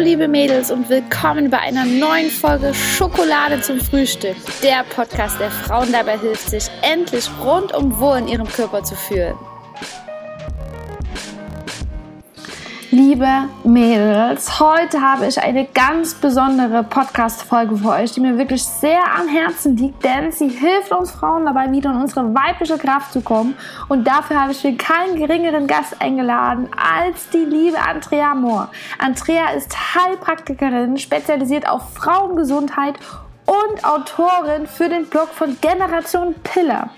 liebe Mädels und willkommen bei einer neuen Folge Schokolade zum Frühstück. Der Podcast, der Frauen dabei hilft, sich endlich rundum wohl in ihrem Körper zu fühlen. Liebe Mädels, heute habe ich eine ganz besondere Podcast-Folge für euch, die mir wirklich sehr am Herzen liegt, denn sie hilft uns Frauen dabei, wieder in unsere weibliche Kraft zu kommen. Und dafür habe ich mir keinen geringeren Gast eingeladen als die liebe Andrea Mohr. Andrea ist Heilpraktikerin, spezialisiert auf Frauengesundheit und Autorin für den Blog von Generation Piller.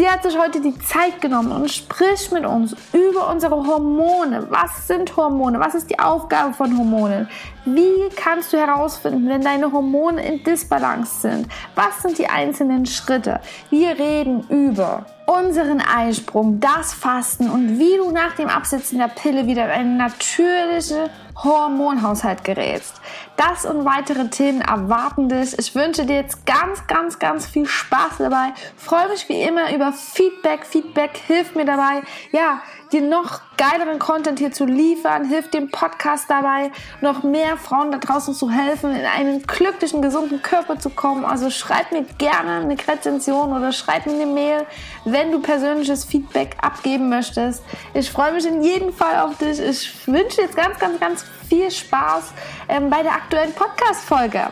Sie hat sich heute die Zeit genommen und spricht mit uns über unsere Hormone. Was sind Hormone? Was ist die Aufgabe von Hormonen? Wie kannst du herausfinden, wenn deine Hormone in Disbalance sind? Was sind die einzelnen Schritte? Wir reden über unseren Eisprung, das Fasten und wie du nach dem Absetzen der Pille wieder in eine natürliche Hormonhaushalt gerätst. Das und weitere Themen erwarten dich. Ich wünsche dir jetzt ganz, ganz, ganz viel Spaß dabei. Freue mich wie immer über Feedback. Feedback hilft mir dabei, ja, dir noch geileren Content hier zu liefern, hilft dem Podcast dabei, noch mehr Frauen da draußen zu helfen, in einen glücklichen, gesunden Körper zu kommen. Also schreib mir gerne eine Rezension oder schreib mir eine Mail, wenn du persönliches Feedback abgeben möchtest. Ich freue mich in jedem Fall auf dich. Ich wünsche jetzt ganz, ganz, ganz viel Spaß ähm, bei der aktuellen Podcast-Folge.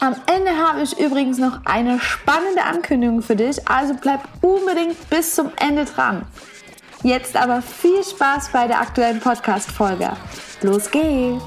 Am Ende habe ich übrigens noch eine spannende Ankündigung für dich, also bleib unbedingt bis zum Ende dran. Jetzt aber viel Spaß bei der aktuellen Podcast-Folge. Los geht's!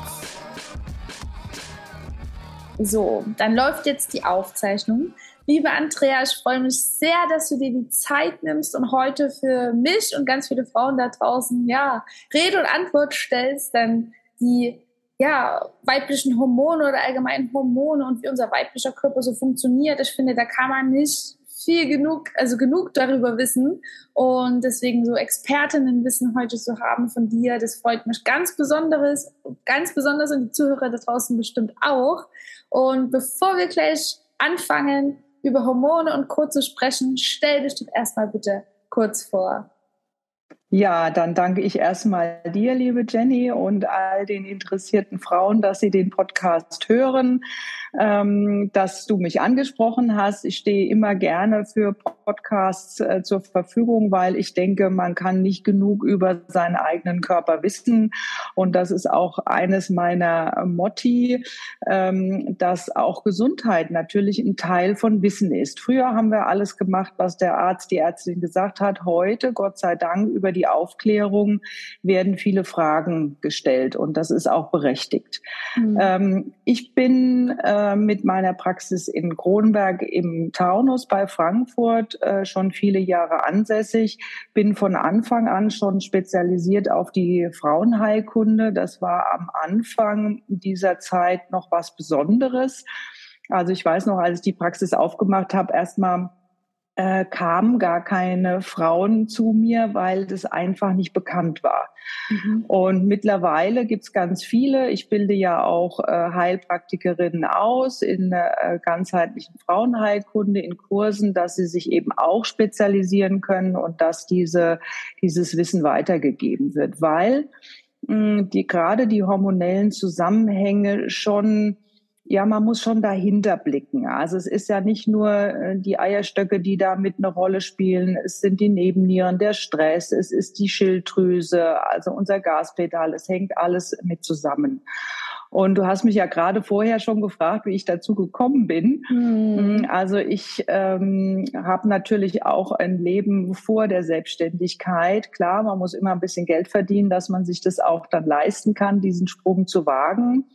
So, dann läuft jetzt die Aufzeichnung. Liebe Andrea, ich freue mich sehr, dass du dir die Zeit nimmst und heute für mich und ganz viele Frauen da draußen, ja, Rede und Antwort stellst, denn die, ja, weiblichen Hormone oder allgemein Hormone und wie unser weiblicher Körper so funktioniert. Ich finde, da kann man nicht viel genug, also genug darüber wissen. Und deswegen so Expertinnenwissen heute zu haben von dir, das freut mich ganz besonderes, ganz besonders und die Zuhörer da draußen bestimmt auch. Und bevor wir gleich anfangen, über Hormone und Co. zu sprechen, stell dich doch erstmal bitte kurz vor. Ja, dann danke ich erstmal dir, liebe Jenny, und all den interessierten Frauen, dass sie den Podcast hören ähm, dass du mich angesprochen hast. Ich stehe immer gerne für Podcasts äh, zur Verfügung, weil ich denke, man kann nicht genug über seinen eigenen Körper wissen. Und das ist auch eines meiner Motti, ähm, dass auch Gesundheit natürlich ein Teil von Wissen ist. Früher haben wir alles gemacht, was der Arzt, die Ärztin gesagt hat. Heute, Gott sei Dank, über die Aufklärung werden viele Fragen gestellt und das ist auch berechtigt. Mhm. Ähm, ich bin äh, mit meiner Praxis in Kronberg im Taunus bei Frankfurt äh, schon viele Jahre ansässig. Bin von Anfang an schon spezialisiert auf die Frauenheilkunde. Das war am Anfang dieser Zeit noch was Besonderes. Also ich weiß noch, als ich die Praxis aufgemacht habe, erstmal äh, kamen gar keine Frauen zu mir, weil das einfach nicht bekannt war. Mhm. Und mittlerweile gibt's ganz viele. Ich bilde ja auch äh, Heilpraktikerinnen aus in äh, ganzheitlichen Frauenheilkunde, in Kursen, dass sie sich eben auch spezialisieren können und dass diese, dieses Wissen weitergegeben wird, weil mh, die gerade die hormonellen Zusammenhänge schon ja, man muss schon dahinter blicken. Also es ist ja nicht nur äh, die Eierstöcke, die da mit eine Rolle spielen. Es sind die Nebennieren, der Stress, es ist die Schilddrüse, also unser Gaspedal. Es hängt alles mit zusammen. Und du hast mich ja gerade vorher schon gefragt, wie ich dazu gekommen bin. Mhm. Also ich ähm, habe natürlich auch ein Leben vor der Selbstständigkeit. Klar, man muss immer ein bisschen Geld verdienen, dass man sich das auch dann leisten kann, diesen Sprung zu wagen.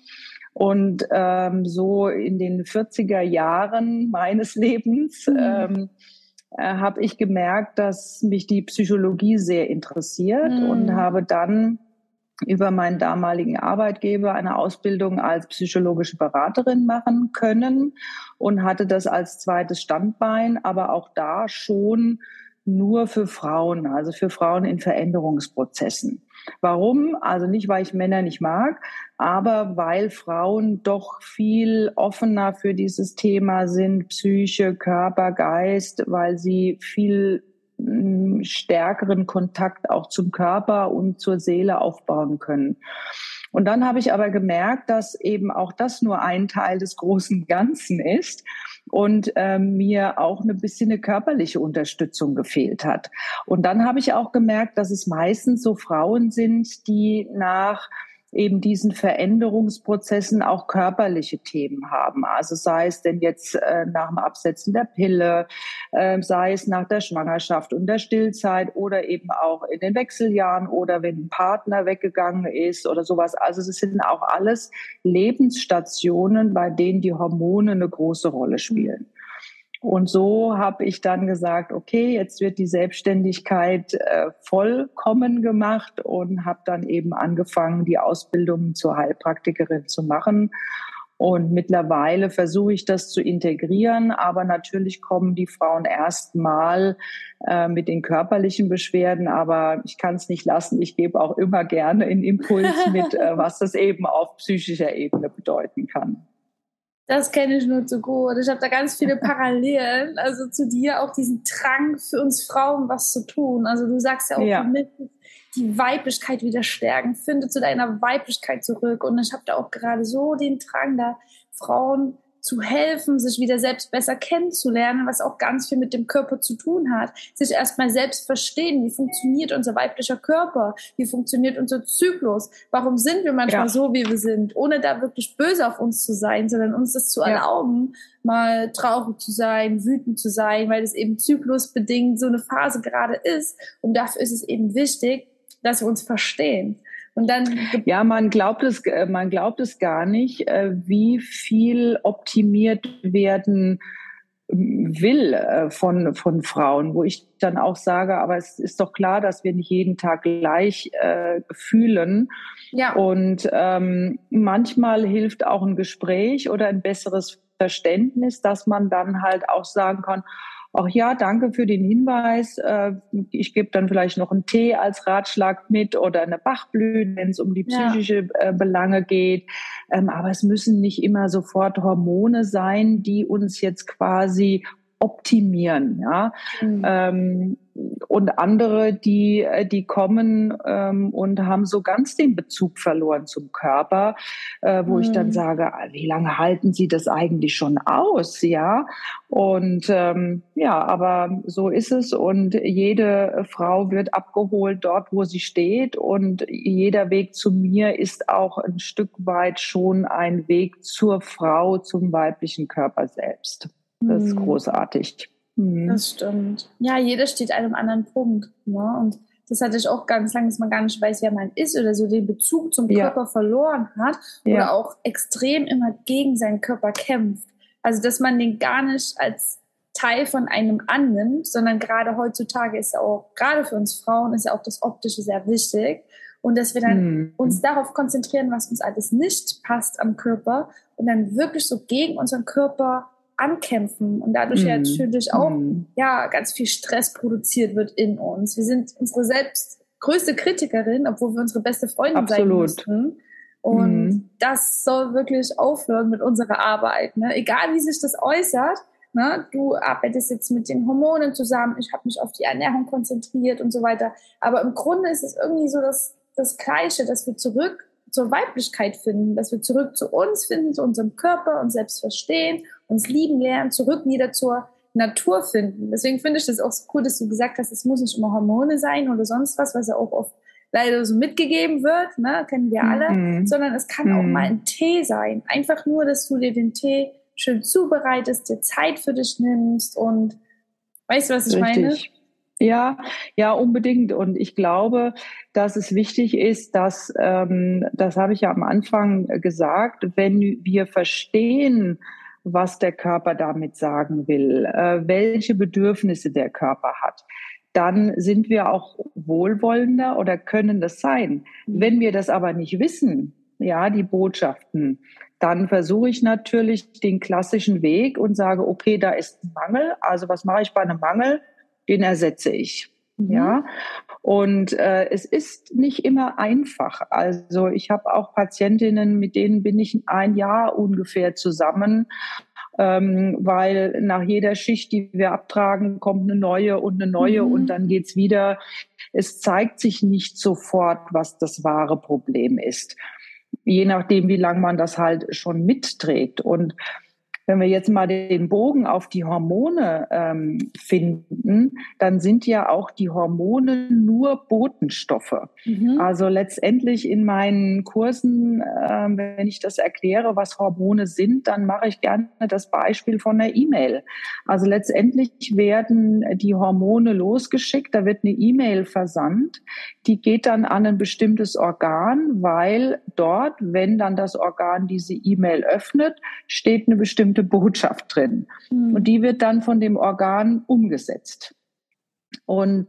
Und ähm, so in den 40er Jahren meines Lebens mhm. ähm, äh, habe ich gemerkt, dass mich die Psychologie sehr interessiert mhm. und habe dann über meinen damaligen Arbeitgeber eine Ausbildung als psychologische Beraterin machen können und hatte das als zweites Standbein, aber auch da schon nur für Frauen, also für Frauen in Veränderungsprozessen. Warum? Also nicht, weil ich Männer nicht mag, aber weil Frauen doch viel offener für dieses Thema sind, Psyche, Körper, Geist, weil sie viel stärkeren Kontakt auch zum Körper und zur Seele aufbauen können. Und dann habe ich aber gemerkt, dass eben auch das nur ein Teil des großen Ganzen ist und äh, mir auch ein bisschen eine körperliche Unterstützung gefehlt hat. Und dann habe ich auch gemerkt, dass es meistens so Frauen sind, die nach eben diesen Veränderungsprozessen auch körperliche Themen haben. Also sei es denn jetzt äh, nach dem Absetzen der Pille, äh, sei es nach der Schwangerschaft und der Stillzeit oder eben auch in den Wechseljahren oder wenn ein Partner weggegangen ist oder sowas. Also es sind auch alles Lebensstationen, bei denen die Hormone eine große Rolle spielen. Und so habe ich dann gesagt, okay, jetzt wird die Selbstständigkeit äh, vollkommen gemacht und habe dann eben angefangen, die Ausbildung zur Heilpraktikerin zu machen. Und mittlerweile versuche ich das zu integrieren, aber natürlich kommen die Frauen erstmal äh, mit den körperlichen Beschwerden, aber ich kann es nicht lassen. Ich gebe auch immer gerne einen Impuls mit, äh, was das eben auf psychischer Ebene bedeuten kann. Das kenne ich nur zu gut. Ich habe da ganz viele Parallelen, also zu dir auch diesen Drang für uns Frauen was zu tun. Also du sagst ja auch ja. mit die Weiblichkeit wieder stärken, finde zu deiner Weiblichkeit zurück. Und ich habe da auch gerade so den Drang, da Frauen zu helfen, sich wieder selbst besser kennenzulernen, was auch ganz viel mit dem Körper zu tun hat. Sich erstmal selbst verstehen, wie funktioniert unser weiblicher Körper, wie funktioniert unser Zyklus, warum sind wir manchmal ja. so, wie wir sind, ohne da wirklich böse auf uns zu sein, sondern uns das zu ja. erlauben, mal traurig zu sein, wütend zu sein, weil es eben zyklusbedingt so eine Phase gerade ist. Und dafür ist es eben wichtig, dass wir uns verstehen. Und dann ja, man glaubt es, äh, man glaubt es gar nicht, äh, wie viel optimiert werden will äh, von, von Frauen, wo ich dann auch sage, aber es ist doch klar, dass wir nicht jeden Tag gleich äh, fühlen. Ja. Und ähm, manchmal hilft auch ein Gespräch oder ein besseres Verständnis, dass man dann halt auch sagen kann, auch ja, danke für den Hinweis. Äh, ich gebe dann vielleicht noch einen Tee als Ratschlag mit oder eine Bachblüte, wenn es um die psychische ja. Äh, Belange geht. Ähm, aber es müssen nicht immer sofort Hormone sein, die uns jetzt quasi optimieren. Ja? Mhm. Ähm, und andere, die, äh, die kommen ähm, und haben so ganz den Bezug verloren zum Körper, äh, wo mhm. ich dann mhm. sage, ah, wie lange halten Sie das eigentlich schon aus? Ja, und ähm, ja, aber so ist es und jede Frau wird abgeholt dort, wo sie steht und jeder Weg zu mir ist auch ein Stück weit schon ein Weg zur Frau, zum weiblichen Körper selbst. Das ist mhm. großartig. Mhm. Das stimmt. Ja, jeder steht an einem anderen Punkt. Ne? Und das hatte ich auch ganz lange, dass man gar nicht weiß, wer man ist oder so den Bezug zum Körper ja. verloren hat oder ja. auch extrem immer gegen seinen Körper kämpft. Also, dass man den gar nicht als Teil von einem annimmt, sondern gerade heutzutage ist auch, gerade für uns Frauen, ist ja auch das Optische sehr wichtig. Und dass wir dann mhm. uns darauf konzentrieren, was uns alles nicht passt am Körper und dann wirklich so gegen unseren Körper ankämpfen und dadurch mm. ja natürlich auch mm. ja ganz viel Stress produziert wird in uns. Wir sind unsere selbst größte Kritikerin, obwohl wir unsere beste Freundin Absolut. sein müssten. Und mm. das soll wirklich aufhören mit unserer Arbeit. Ne? Egal wie sich das äußert, ne? du arbeitest jetzt mit den Hormonen zusammen, ich habe mich auf die Ernährung konzentriert und so weiter. Aber im Grunde ist es irgendwie so das, das Gleiche, dass wir zurück zur Weiblichkeit finden, dass wir zurück zu uns finden, zu unserem Körper, uns selbst verstehen, uns lieben lernen, zurück wieder zur Natur finden. Deswegen finde ich das auch so cool, dass du gesagt hast, es muss nicht immer Hormone sein oder sonst was, was ja auch oft leider so mitgegeben wird, ne, kennen wir alle, mhm. sondern es kann mhm. auch mal ein Tee sein. Einfach nur, dass du dir den Tee schön zubereitest, dir Zeit für dich nimmst und weißt du, was ich Richtig. meine? Ja, ja, unbedingt. Und ich glaube, dass es wichtig ist, dass, ähm, das habe ich ja am Anfang gesagt, wenn wir verstehen, was der Körper damit sagen will, äh, welche Bedürfnisse der Körper hat, dann sind wir auch wohlwollender oder können das sein. Wenn wir das aber nicht wissen, ja, die Botschaften, dann versuche ich natürlich den klassischen Weg und sage, okay, da ist ein Mangel. Also was mache ich bei einem Mangel? Den ersetze ich. Mhm. Ja, und äh, es ist nicht immer einfach. Also ich habe auch Patientinnen, mit denen bin ich ein Jahr ungefähr zusammen. ähm, weil nach jeder Schicht, die wir abtragen, kommt eine neue und eine neue mhm. und dann geht's wieder. Es zeigt sich nicht sofort, was das wahre Problem ist. Je nachdem, wie lange man das halt schon mitträgt. Und wenn wir jetzt mal den Bogen auf die Hormone ähm, finden, dann sind ja auch die Hormone nur Botenstoffe. Mhm. Also letztendlich in meinen Kursen, äh, wenn ich das erkläre, was Hormone sind, dann mache ich gerne das Beispiel von einer E-Mail. Also letztendlich werden die Hormone losgeschickt, da wird eine E-Mail versandt, die geht dann an ein bestimmtes Organ, weil dort, wenn dann das Organ diese E-Mail öffnet, steht eine bestimmte bestimmte Botschaft drin. Mhm. Und die wird dann von dem Organ umgesetzt. Und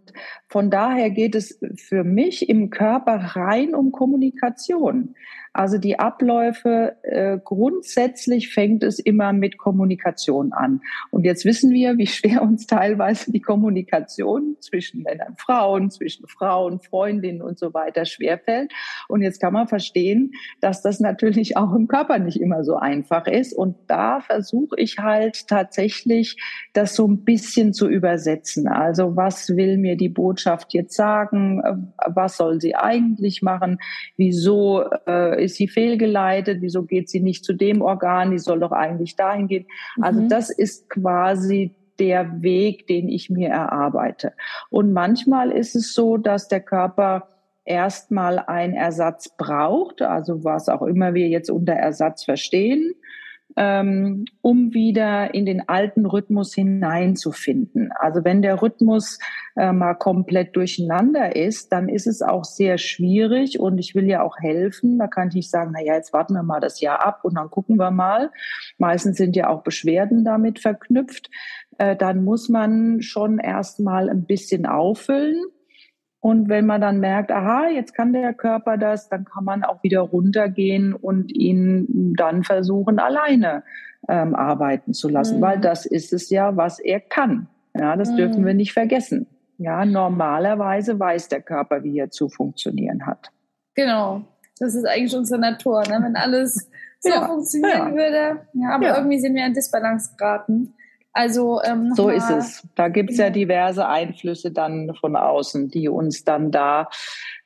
von daher geht es für mich im Körper rein um Kommunikation. Also die Abläufe, äh, grundsätzlich fängt es immer mit Kommunikation an. Und jetzt wissen wir, wie schwer uns teilweise die Kommunikation zwischen Männern, Frauen, zwischen Frauen, Freundinnen und so weiter schwerfällt. Und jetzt kann man verstehen, dass das natürlich auch im Körper nicht immer so einfach ist. Und da versuche ich halt tatsächlich, das so ein bisschen zu übersetzen. Also was will mir die Botschaft jetzt sagen? Was soll sie eigentlich machen? Wieso äh, ist sie fehlgeleitet? Wieso geht sie nicht zu dem Organ? Die soll doch eigentlich dahin gehen. Also mhm. das ist quasi der Weg, den ich mir erarbeite. Und manchmal ist es so, dass der Körper erstmal einen Ersatz braucht, also was auch immer wir jetzt unter Ersatz verstehen ähm, um wieder in den alten Rhythmus hineinzufinden. Also wenn der Rhythmus äh, mal komplett durcheinander ist, dann ist es auch sehr schwierig und ich will ja auch helfen. Da kann ich nicht sagen, na ja, jetzt warten wir mal das Jahr ab und dann gucken wir mal. Meistens sind ja auch Beschwerden damit verknüpft. Äh, dann muss man schon erstmal ein bisschen auffüllen und wenn man dann merkt, aha, jetzt kann der Körper das, dann kann man auch wieder runtergehen und ihn dann versuchen, alleine ähm, arbeiten zu lassen, mhm. weil das ist es ja, was er kann. Ja, das mhm. dürfen wir nicht vergessen. Ja, normalerweise weiß der Körper, wie er zu funktionieren hat. Genau. Das ist eigentlich unsere Natur, ne? wenn alles so ja, funktionieren ja. würde. Ja, aber irgendwie sind wir in Disbalance geraten. Also ähm, so ist es. Da gibt's ja genau. diverse Einflüsse dann von außen, die uns dann da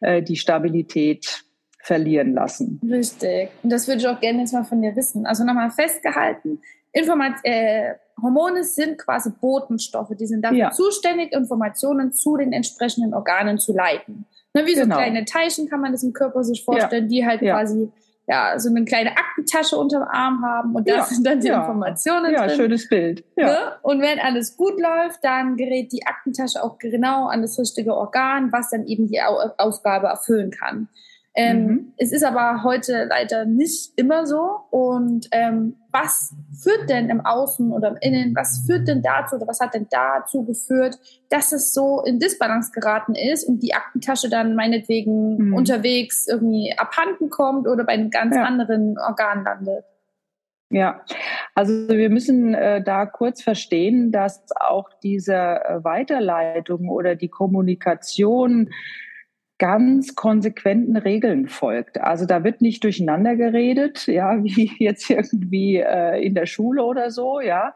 äh, die Stabilität verlieren lassen. Richtig. Und das würde ich auch gerne jetzt mal von dir wissen. Also nochmal festgehalten, Informat äh, Hormone sind quasi Botenstoffe, die sind dafür ja. zuständig, Informationen zu den entsprechenden Organen zu leiten. Ne, wie genau. so kleine Teilchen kann man das im Körper sich vorstellen, ja. die halt ja. quasi ja, so eine kleine Aktentasche unter dem Arm haben und da ja, sind dann die ja. Informationen ja, drin. Ja, schönes Bild. Ja. Ne? Und wenn alles gut läuft, dann gerät die Aktentasche auch genau an das richtige Organ, was dann eben die Aufgabe erfüllen kann. Ähm, mhm. Es ist aber heute leider nicht immer so. Und ähm, was führt denn im Außen oder im Innen, was führt denn dazu oder was hat denn dazu geführt, dass es so in Disbalance geraten ist und die Aktentasche dann meinetwegen mhm. unterwegs irgendwie abhanden kommt oder bei einem ganz ja. anderen Organ landet? Ja, also wir müssen äh, da kurz verstehen, dass auch diese äh, Weiterleitung oder die Kommunikation ganz konsequenten Regeln folgt. Also da wird nicht durcheinander geredet, ja, wie jetzt irgendwie äh, in der Schule oder so, ja,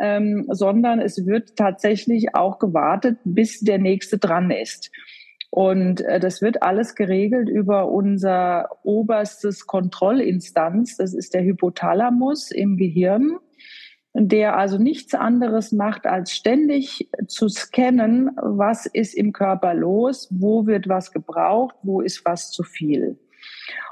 ähm, sondern es wird tatsächlich auch gewartet, bis der nächste dran ist. Und äh, das wird alles geregelt über unser oberstes Kontrollinstanz. Das ist der Hypothalamus im Gehirn der also nichts anderes macht, als ständig zu scannen, was ist im Körper los, wo wird was gebraucht, wo ist was zu viel.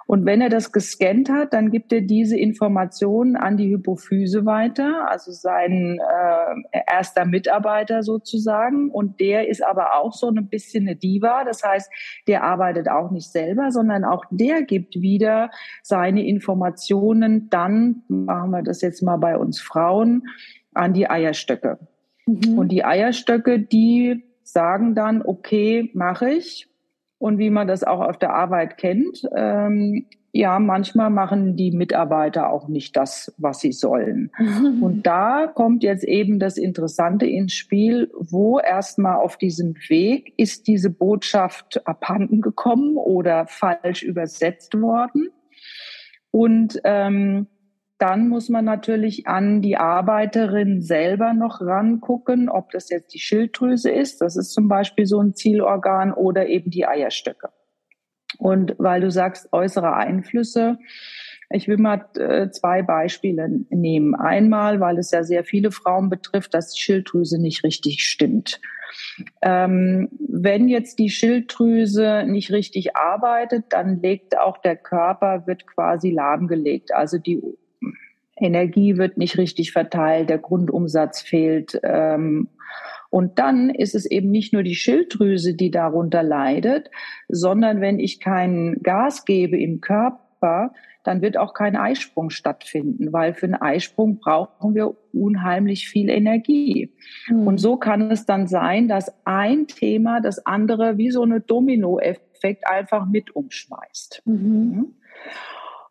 Und wenn er das gescannt hat, dann gibt er diese Informationen an die Hypophyse weiter, also sein äh, erster Mitarbeiter sozusagen. Und der ist aber auch so ein bisschen eine Diva. Das heißt, der arbeitet auch nicht selber, sondern auch der gibt wieder seine Informationen dann, machen wir das jetzt mal bei uns Frauen, an die Eierstöcke. Mhm. Und die Eierstöcke, die sagen dann, okay, mache ich und wie man das auch auf der Arbeit kennt. Ähm, ja, manchmal machen die Mitarbeiter auch nicht das, was sie sollen. Und da kommt jetzt eben das Interessante ins Spiel, wo erstmal auf diesem Weg ist diese Botschaft abhanden gekommen oder falsch übersetzt worden. Und ähm, dann muss man natürlich an die Arbeiterin selber noch rangucken, ob das jetzt die Schilddrüse ist, das ist zum Beispiel so ein Zielorgan, oder eben die Eierstöcke. Und weil du sagst, äußere Einflüsse, ich will mal äh, zwei Beispiele nehmen. Einmal, weil es ja sehr viele Frauen betrifft, dass die Schilddrüse nicht richtig stimmt. Ähm, wenn jetzt die Schilddrüse nicht richtig arbeitet, dann legt auch der Körper, wird quasi lahmgelegt. Also die Energie wird nicht richtig verteilt, der Grundumsatz fehlt. Ähm, und dann ist es eben nicht nur die Schilddrüse, die darunter leidet, sondern wenn ich kein Gas gebe im Körper, dann wird auch kein Eisprung stattfinden, weil für einen Eisprung brauchen wir unheimlich viel Energie. Mhm. Und so kann es dann sein, dass ein Thema das andere wie so eine Dominoeffekt einfach mit umschmeißt. Mhm.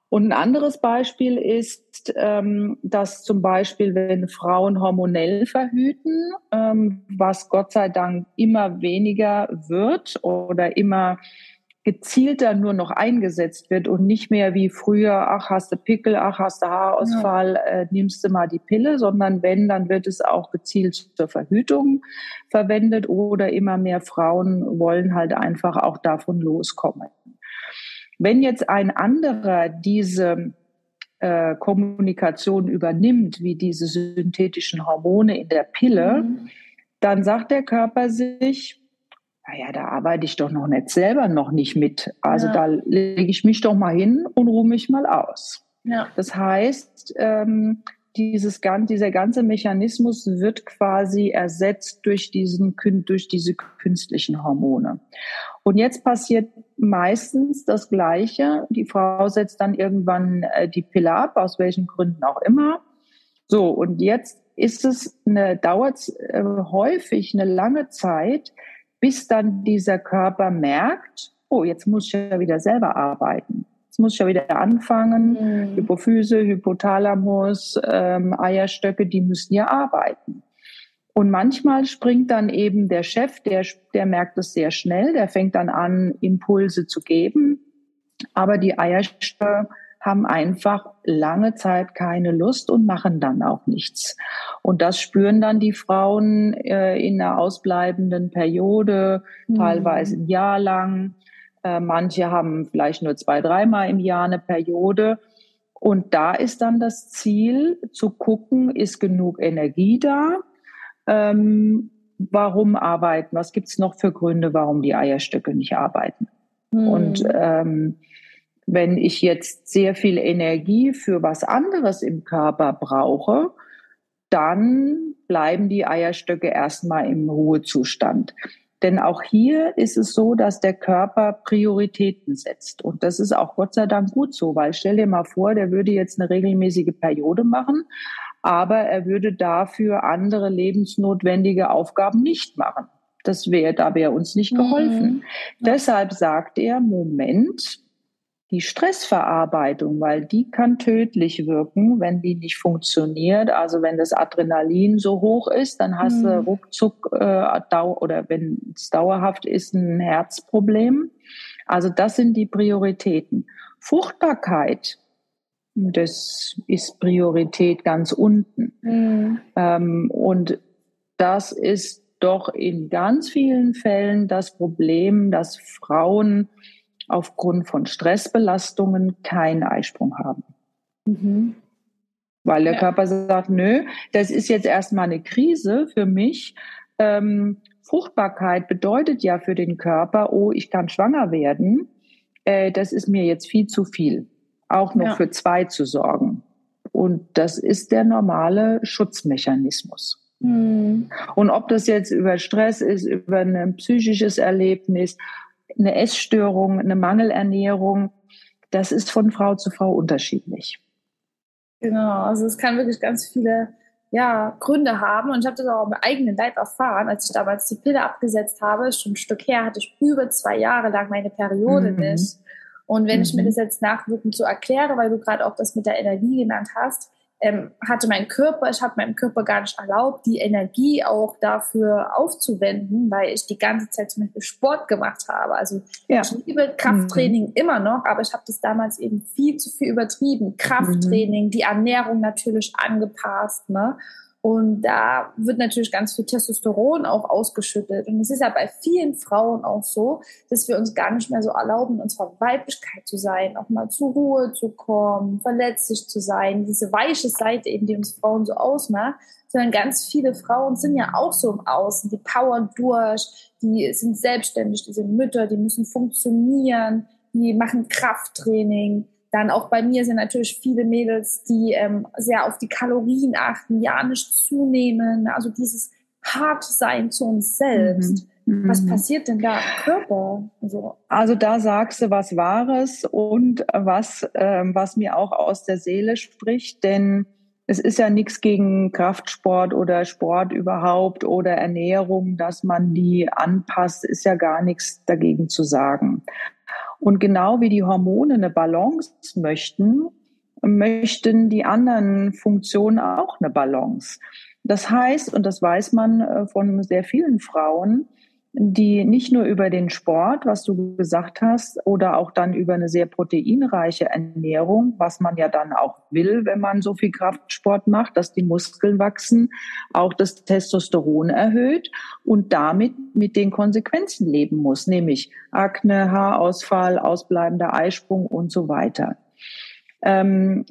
Und ein anderes Beispiel ist, ähm, dass zum Beispiel, wenn Frauen hormonell verhüten, ähm, was Gott sei Dank immer weniger wird oder immer gezielter nur noch eingesetzt wird und nicht mehr wie früher, ach, hast du Pickel, ach, hast du Haarausfall, ja. äh, nimmst du mal die Pille, sondern wenn, dann wird es auch gezielt zur Verhütung verwendet oder immer mehr Frauen wollen halt einfach auch davon loskommen. Wenn jetzt ein anderer diese äh, Kommunikation übernimmt, wie diese synthetischen Hormone in der Pille, mhm. dann sagt der Körper sich, naja, da arbeite ich doch noch nicht selber noch nicht mit. Also ja. da lege ich mich doch mal hin und ruhe mich mal aus. Ja. Das heißt, ähm, dieses, dieser ganze Mechanismus wird quasi ersetzt durch, diesen, durch diese künstlichen Hormone. Und jetzt passiert meistens das Gleiche. Die Frau setzt dann irgendwann äh, die Pille ab, aus welchen Gründen auch immer. So, und jetzt ist es eine, dauert äh, häufig eine lange Zeit, bis dann dieser Körper merkt, oh, jetzt muss ich ja wieder selber arbeiten. Jetzt muss ich ja wieder anfangen. Mhm. Hypophyse, Hypothalamus, ähm, Eierstöcke, die müssen ja arbeiten. Und manchmal springt dann eben der Chef, der, der merkt es sehr schnell, der fängt dann an, Impulse zu geben. Aber die Eierstöcke haben einfach lange Zeit keine Lust und machen dann auch nichts. Und das spüren dann die Frauen äh, in einer ausbleibenden Periode, mhm. teilweise ein Jahr lang. Äh, manche haben vielleicht nur zwei, dreimal im Jahr eine Periode. Und da ist dann das Ziel zu gucken, ist genug Energie da? Ähm, warum arbeiten? Was gibt's noch für Gründe, warum die Eierstöcke nicht arbeiten? Mhm. Und ähm, wenn ich jetzt sehr viel Energie für was anderes im Körper brauche, dann bleiben die Eierstöcke erstmal im Ruhezustand. Denn auch hier ist es so, dass der Körper Prioritäten setzt. Und das ist auch Gott sei Dank gut so, weil stell dir mal vor, der würde jetzt eine regelmäßige Periode machen, aber er würde dafür andere lebensnotwendige Aufgaben nicht machen. Das wäre, da wäre uns nicht geholfen. Mhm. Deshalb sagt er, Moment, die Stressverarbeitung, weil die kann tödlich wirken, wenn die nicht funktioniert. Also wenn das Adrenalin so hoch ist, dann hast mhm. du ruckzuck äh, dau oder wenn es dauerhaft ist, ein Herzproblem. Also das sind die Prioritäten. Fruchtbarkeit, das ist Priorität ganz unten. Mhm. Ähm, und das ist doch in ganz vielen Fällen das Problem, dass Frauen aufgrund von Stressbelastungen keinen Eisprung haben. Mhm. Weil der ja. Körper sagt, nö, das ist jetzt erstmal eine Krise für mich. Ähm, Fruchtbarkeit bedeutet ja für den Körper, oh, ich kann schwanger werden. Äh, das ist mir jetzt viel zu viel. Auch noch ja. für zwei zu sorgen. Und das ist der normale Schutzmechanismus. Mhm. Und ob das jetzt über Stress ist, über ein psychisches Erlebnis eine Essstörung, eine Mangelernährung, das ist von Frau zu Frau unterschiedlich. Genau, also es kann wirklich ganz viele ja, Gründe haben. Und ich habe das auch im eigenen Leib erfahren, als ich damals die Pille abgesetzt habe, schon ein Stück her, hatte ich über zwei Jahre lang meine Periode mhm. nicht. Und wenn mhm. ich mir mhm. das jetzt nachwirkend so erkläre, weil du gerade auch das mit der Energie genannt hast, ähm, hatte mein Körper, ich habe meinem Körper gar nicht erlaubt, die Energie auch dafür aufzuwenden, weil ich die ganze Zeit zum Beispiel Sport gemacht habe. Also ja. ich liebe Krafttraining mhm. immer noch, aber ich habe das damals eben viel zu viel übertrieben. Krafttraining, mhm. die Ernährung natürlich angepasst, ne? Und da wird natürlich ganz viel Testosteron auch ausgeschüttet. Und es ist ja bei vielen Frauen auch so, dass wir uns gar nicht mehr so erlauben, unserer Weiblichkeit zu sein, auch mal zur Ruhe zu kommen, verletzlich zu sein, diese weiche Seite eben, die uns Frauen so ausmacht. Sondern ganz viele Frauen sind ja auch so im Außen, die powern durch, die sind selbstständig, die sind Mütter, die müssen funktionieren, die machen Krafttraining dann auch bei mir sind natürlich viele Mädels, die ähm, sehr auf die Kalorien achten, ja nicht zunehmen, also dieses hart sein zu uns selbst. Mhm. Was mhm. passiert denn da im Körper? Also, also da sagst du was Wahres und was, äh, was mir auch aus der Seele spricht, denn es ist ja nichts gegen Kraftsport oder Sport überhaupt oder Ernährung, dass man die anpasst, ist ja gar nichts dagegen zu sagen. Und genau wie die Hormone eine Balance möchten, möchten die anderen Funktionen auch eine Balance. Das heißt, und das weiß man äh, von sehr vielen Frauen, die nicht nur über den Sport, was du gesagt hast, oder auch dann über eine sehr proteinreiche Ernährung, was man ja dann auch will, wenn man so viel Kraftsport macht, dass die Muskeln wachsen, auch das Testosteron erhöht und damit mit den Konsequenzen leben muss, nämlich Akne, Haarausfall, ausbleibender Eisprung und so weiter. Ähm,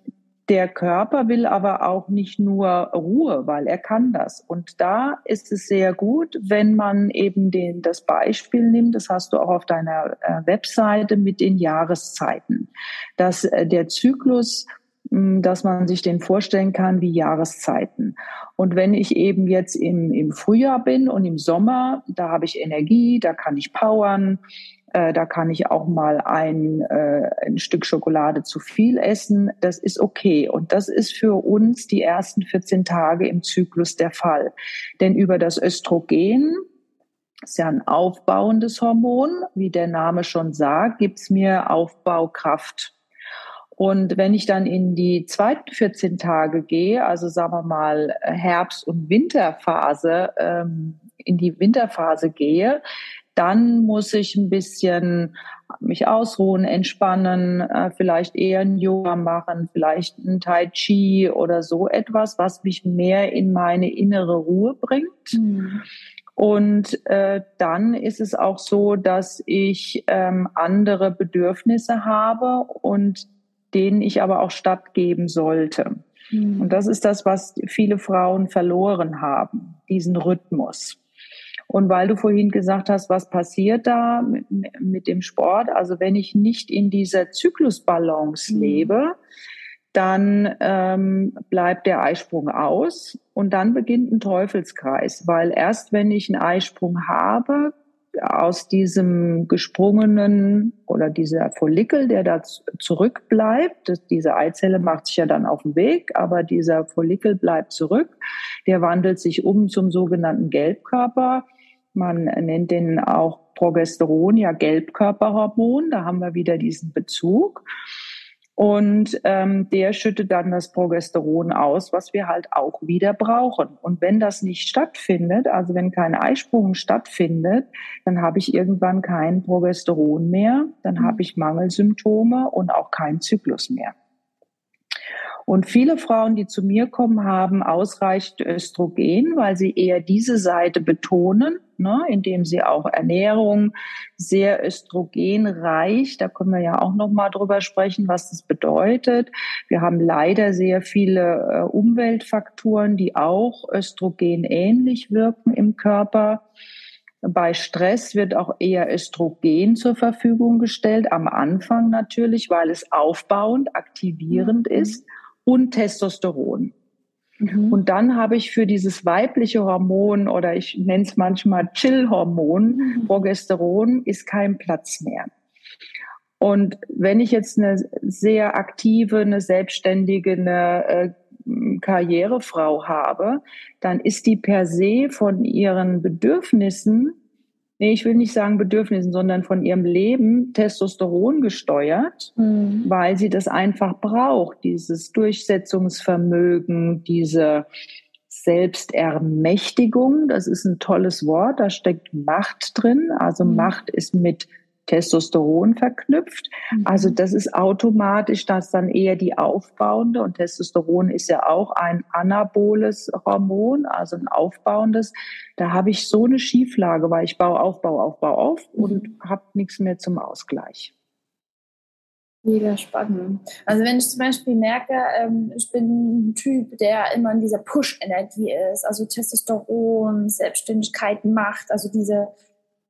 der Körper will aber auch nicht nur Ruhe, weil er kann das. Und da ist es sehr gut, wenn man eben den, das Beispiel nimmt, das hast du auch auf deiner äh, Webseite mit den Jahreszeiten, dass äh, der Zyklus hm, dass man sich den vorstellen kann wie Jahreszeiten. Und wenn ich eben jetzt im, im Frühjahr bin und im Sommer, da habe ich Energie, da kann ich powern, äh, da kann ich auch mal ein, äh, ein Stück Schokolade zu viel essen. Das ist okay. Und das ist für uns die ersten 14 Tage im Zyklus der Fall. Denn über das Östrogen, ist ja ein aufbauendes Hormon, wie der Name schon sagt, gibt's mir Aufbaukraft. Und wenn ich dann in die zweiten 14 Tage gehe, also sagen wir mal Herbst- und Winterphase, ähm, in die Winterphase gehe, dann muss ich ein bisschen mich ausruhen, entspannen, äh, vielleicht eher ein Yoga machen, vielleicht ein Tai Chi oder so etwas, was mich mehr in meine innere Ruhe bringt. Mhm. Und äh, dann ist es auch so, dass ich ähm, andere Bedürfnisse habe und denen ich aber auch stattgeben sollte. Mhm. Und das ist das, was viele Frauen verloren haben, diesen Rhythmus. Und weil du vorhin gesagt hast, was passiert da mit, mit dem Sport? Also wenn ich nicht in dieser Zyklusbalance mhm. lebe, dann ähm, bleibt der Eisprung aus und dann beginnt ein Teufelskreis, weil erst wenn ich einen Eisprung habe, aus diesem gesprungenen oder dieser Follikel, der da zurückbleibt, diese Eizelle macht sich ja dann auf den Weg, aber dieser Follikel bleibt zurück, der wandelt sich um zum sogenannten Gelbkörper man nennt den auch Progesteron, ja Gelbkörperhormon. Da haben wir wieder diesen Bezug. Und ähm, der schüttet dann das Progesteron aus, was wir halt auch wieder brauchen. Und wenn das nicht stattfindet, also wenn kein Eisprung stattfindet, dann habe ich irgendwann kein Progesteron mehr, dann habe ich Mangelsymptome und auch keinen Zyklus mehr. Und viele Frauen, die zu mir kommen, haben ausreichend Östrogen, weil sie eher diese Seite betonen, ne, indem sie auch Ernährung sehr östrogenreich, da können wir ja auch noch mal drüber sprechen, was das bedeutet. Wir haben leider sehr viele äh, Umweltfaktoren, die auch Östrogen ähnlich wirken im Körper. Bei Stress wird auch eher Östrogen zur Verfügung gestellt, am Anfang natürlich, weil es aufbauend, aktivierend mhm. ist und Testosteron. Mhm. Und dann habe ich für dieses weibliche Hormon oder ich nenne es manchmal Chill-Hormon, mhm. Progesteron, ist kein Platz mehr. Und wenn ich jetzt eine sehr aktive, eine selbstständige, eine äh, Karrierefrau habe, dann ist die per se von ihren Bedürfnissen nee, ich will nicht sagen Bedürfnissen, sondern von ihrem Leben Testosteron gesteuert, mhm. weil sie das einfach braucht, dieses Durchsetzungsvermögen, diese Selbstermächtigung, das ist ein tolles Wort, da steckt Macht drin. Also mhm. Macht ist mit Testosteron verknüpft. Mhm. Also das ist automatisch das dann eher die aufbauende und Testosteron ist ja auch ein anaboles Hormon, also ein aufbauendes. Da habe ich so eine Schieflage, weil ich baue auf, baue auf, baue auf mhm. und habe nichts mehr zum Ausgleich. Mega spannend. Also wenn ich zum Beispiel merke, ähm, ich bin ein Typ, der immer in dieser Push-Energie ist, also Testosteron, Selbstständigkeit, Macht, also diese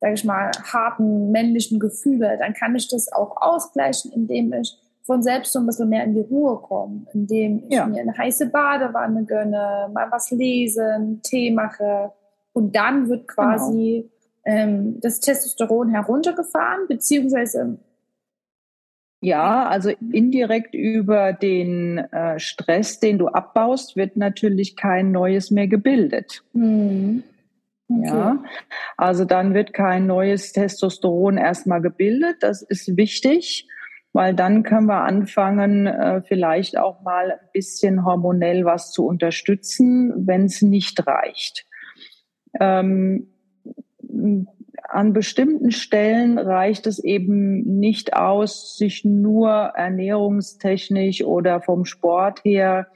sage ich mal, harten männlichen Gefühle, dann kann ich das auch ausgleichen, indem ich von selbst so ein bisschen mehr in die Ruhe komme, indem ich ja. mir eine heiße Badewanne gönne, mal was lese, einen Tee mache und dann wird quasi genau. ähm, das Testosteron heruntergefahren, beziehungsweise ja, also indirekt über den äh, Stress, den du abbaust, wird natürlich kein neues mehr gebildet. Mhm. Okay. Ja, also dann wird kein neues Testosteron erstmal gebildet. Das ist wichtig, weil dann können wir anfangen, äh, vielleicht auch mal ein bisschen hormonell was zu unterstützen, wenn es nicht reicht. Ähm, an bestimmten Stellen reicht es eben nicht aus, sich nur ernährungstechnisch oder vom Sport her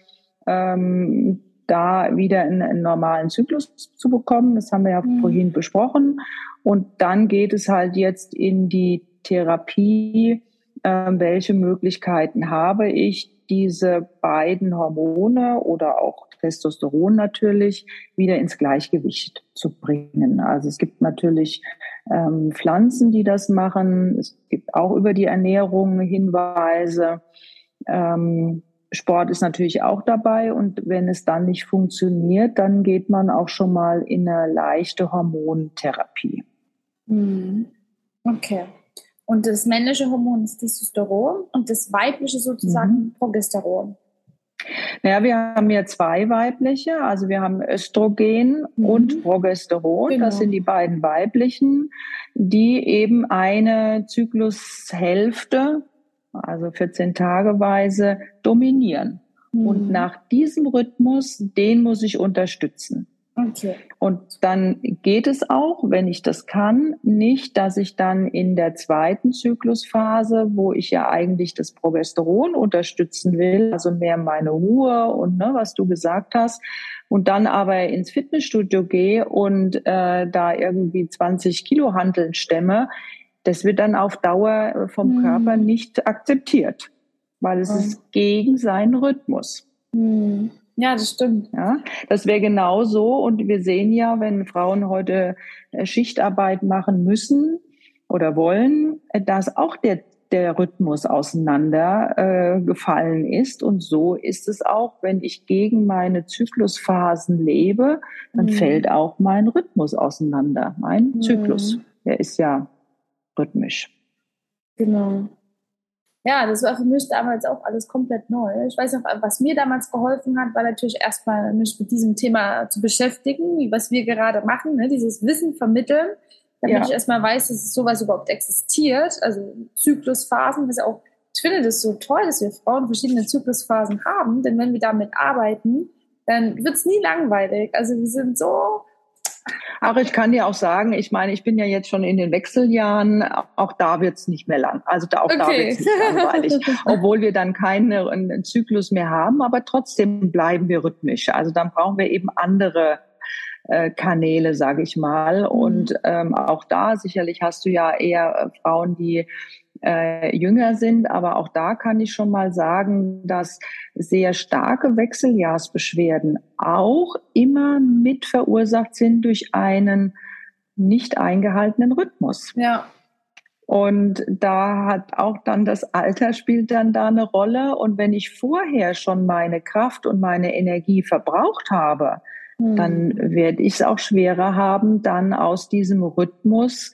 ähm, da wieder in einen normalen Zyklus zu bekommen. Das haben wir ja mhm. vorhin besprochen. Und dann geht es halt jetzt in die Therapie. Äh, welche Möglichkeiten habe ich, diese beiden Hormone oder auch Testosteron natürlich wieder ins Gleichgewicht zu bringen. Also es gibt natürlich ähm, Pflanzen, die das machen. Es gibt auch über die Ernährung Hinweise. Ähm, Sport ist natürlich auch dabei und wenn es dann nicht funktioniert, dann geht man auch schon mal in eine leichte Hormontherapie. Mhm. Okay. Und das männliche Hormon ist Testosteron und das weibliche sozusagen mhm. Progesteron. Naja, wir haben ja zwei weibliche, also wir haben Östrogen mhm. und Progesteron. Genau. Das sind die beiden weiblichen, die eben eine Zyklushälfte also 14 Tageweise, dominieren. Mhm. Und nach diesem Rhythmus, den muss ich unterstützen. Okay. Und dann geht es auch, wenn ich das kann, nicht, dass ich dann in der zweiten Zyklusphase, wo ich ja eigentlich das Progesteron unterstützen will, also mehr meine Ruhe und ne, was du gesagt hast, und dann aber ins Fitnessstudio gehe und äh, da irgendwie 20 Kilo Hanteln stemme, das wird dann auf Dauer äh, vom mhm. Körper nicht akzeptiert, weil es mhm. ist gegen seinen Rhythmus. Mhm. Ja, das stimmt. Ja, das wäre genau so. Und wir sehen ja, wenn Frauen heute äh, Schichtarbeit machen müssen oder wollen, äh, dass auch der, der Rhythmus auseinandergefallen äh, ist. Und so ist es auch, wenn ich gegen meine Zyklusphasen lebe, dann mhm. fällt auch mein Rhythmus auseinander, mein mhm. Zyklus. Der ist ja rhythmisch. Genau. Ja, das war für mich damals auch alles komplett neu. Ich weiß noch, was mir damals geholfen hat, war natürlich erstmal mich mit diesem Thema zu beschäftigen, was wir gerade machen, ne? dieses Wissen vermitteln, damit ja. ich erstmal weiß, dass sowas überhaupt existiert, also Zyklusphasen, was auch, ich finde das so toll, dass wir Frauen verschiedene Zyklusphasen haben, denn wenn wir damit arbeiten, dann wird es nie langweilig. Also wir sind so Ach, ich kann dir auch sagen, ich meine, ich bin ja jetzt schon in den Wechseljahren, auch da wird's nicht mehr lang. Also da, auch okay. da wird's nicht langweilig. Obwohl wir dann keinen Zyklus mehr haben, aber trotzdem bleiben wir rhythmisch. Also dann brauchen wir eben andere äh, Kanäle, sage ich mal. Mhm. Und ähm, auch da sicherlich hast du ja eher äh, Frauen, die äh, jünger sind. Aber auch da kann ich schon mal sagen, dass sehr starke Wechseljahrsbeschwerden auch immer mit verursacht sind durch einen nicht eingehaltenen Rhythmus. Ja. Und da hat auch dann das Alter spielt dann da eine Rolle. Und wenn ich vorher schon meine Kraft und meine Energie verbraucht habe, hm. dann werde ich es auch schwerer haben, dann aus diesem Rhythmus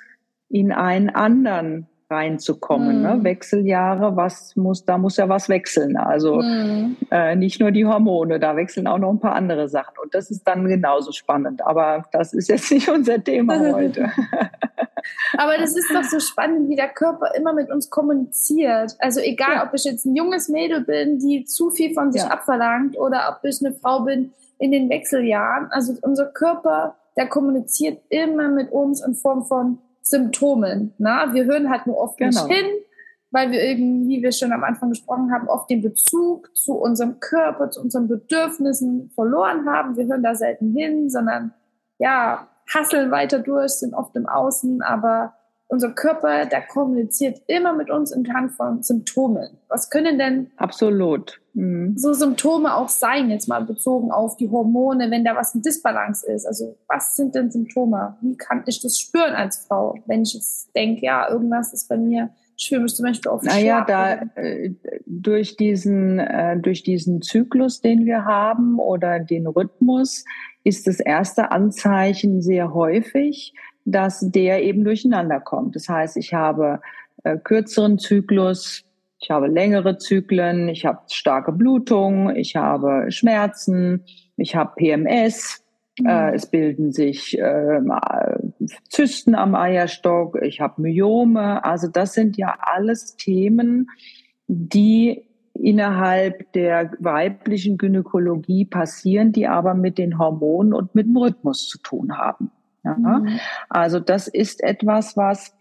in einen anderen reinzukommen. Mm. Ne? Hm. Wechseljahre, was muss, da muss ja was wechseln. Also mm. äh, nicht nur die Hormone, da wechseln auch noch ein paar andere Sachen. Und das ist dann genauso spannend. Aber das ist jetzt nicht unser Thema heute. Aber das ist doch so spannend, wie der Körper immer mit uns kommuniziert. Also egal, ja. ob ich jetzt ein junges Mädel bin, die zu viel von sich ja. abverlangt, oder ob ich eine Frau bin in den Wechseljahren. Also unser Körper, der kommuniziert immer mit uns in Form von Symptomen. Na? Wir hören halt nur oft genau. nicht hin, weil wir irgendwie, wie wir schon am Anfang gesprochen haben, oft den Bezug zu unserem Körper, zu unseren Bedürfnissen verloren haben. Wir hören da selten hin, sondern ja, hasseln weiter durch, sind oft im Außen, aber unser Körper, der kommuniziert immer mit uns in Hand von Symptomen. Was können denn absolut mhm. so Symptome auch sein, jetzt mal bezogen auf die Hormone, wenn da was in Disbalance ist? Also was sind denn Symptome? Wie kann ich das spüren als Frau, wenn ich jetzt denke, ja, irgendwas ist bei mir ich fühle mich zum Beispiel oft Naja, da äh, durch diesen äh, durch diesen Zyklus, den wir haben oder den Rhythmus, ist das erste Anzeichen sehr häufig, dass der eben durcheinander kommt. Das heißt, ich habe äh, kürzeren Zyklus, ich habe längere Zyklen, ich habe starke Blutung, ich habe Schmerzen, ich habe PMS, mhm. äh, es bilden sich äh, Zysten am Eierstock, ich habe Myome. Also das sind ja alles Themen, die innerhalb der weiblichen Gynäkologie passieren, die aber mit den Hormonen und mit dem Rhythmus zu tun haben. Ja? Mhm. Also das ist etwas, was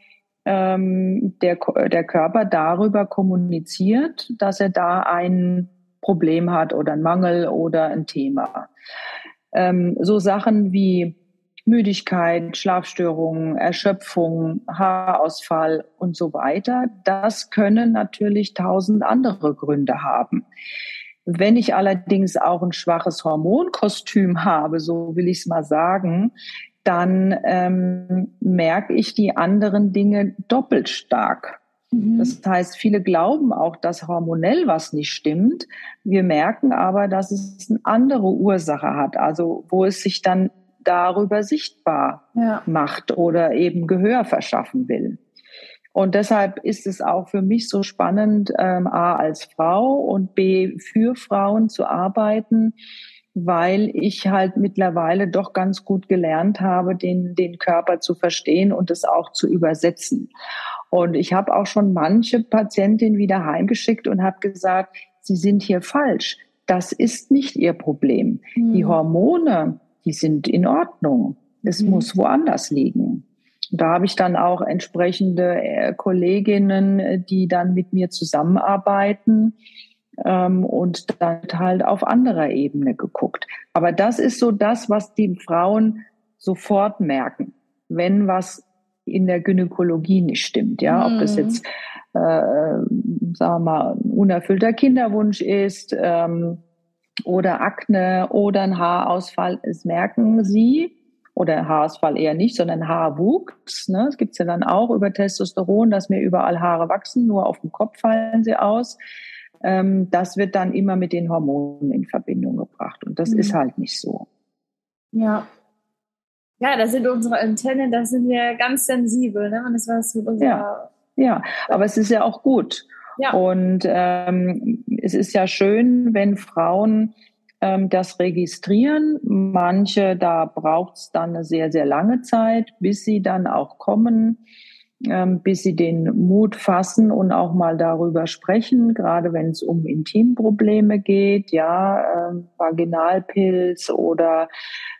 ähm, der, der Körper darüber kommuniziert, dass er da ein Problem hat oder ein Mangel oder ein Thema. Ähm, so Sachen wie Müdigkeit, Schlafstörungen, Erschöpfung, Haarausfall und so weiter. Das können natürlich tausend andere Gründe haben. Wenn ich allerdings auch ein schwaches Hormonkostüm habe, so will ich es mal sagen, dann ähm, merke ich die anderen Dinge doppelt stark. Mhm. Das heißt, viele glauben auch, dass hormonell was nicht stimmt. Wir merken aber, dass es eine andere Ursache hat, also wo es sich dann darüber sichtbar ja. macht oder eben Gehör verschaffen will. Und deshalb ist es auch für mich so spannend, ähm, A als Frau und B für Frauen zu arbeiten, weil ich halt mittlerweile doch ganz gut gelernt habe, den, den Körper zu verstehen und es auch zu übersetzen. Und ich habe auch schon manche Patientin wieder heimgeschickt und habe gesagt, Sie sind hier falsch. Das ist nicht Ihr Problem. Mhm. Die Hormone, die sind in Ordnung. Es mhm. muss woanders liegen. Da habe ich dann auch entsprechende äh, Kolleginnen, äh, die dann mit mir zusammenarbeiten ähm, und dann halt auf anderer Ebene geguckt. Aber das ist so das, was die Frauen sofort merken, wenn was in der Gynäkologie nicht stimmt. Ja, ob das mhm. jetzt, äh, sagen wir mal, ein unerfüllter Kinderwunsch ist, ähm, oder Akne oder ein Haarausfall, es merken sie, oder Haarausfall eher nicht, sondern Haarwuchs. Ne? Das gibt's ja dann auch über Testosteron, dass mir überall Haare wachsen, nur auf dem Kopf fallen sie aus. Ähm, das wird dann immer mit den Hormonen in Verbindung gebracht. Und das mhm. ist halt nicht so. Ja. Ja, das sind unsere Antennen, da sind wir ganz sensibel, ne? Und das was mit unserer ja. ja, aber es ist ja auch gut. Ja. Und ähm, es ist ja schön, wenn Frauen ähm, das registrieren. Manche, da braucht es dann eine sehr, sehr lange Zeit, bis sie dann auch kommen, bis sie den Mut fassen und auch mal darüber sprechen, gerade wenn es um Intimprobleme geht, ja, ähm, Vaginalpilz oder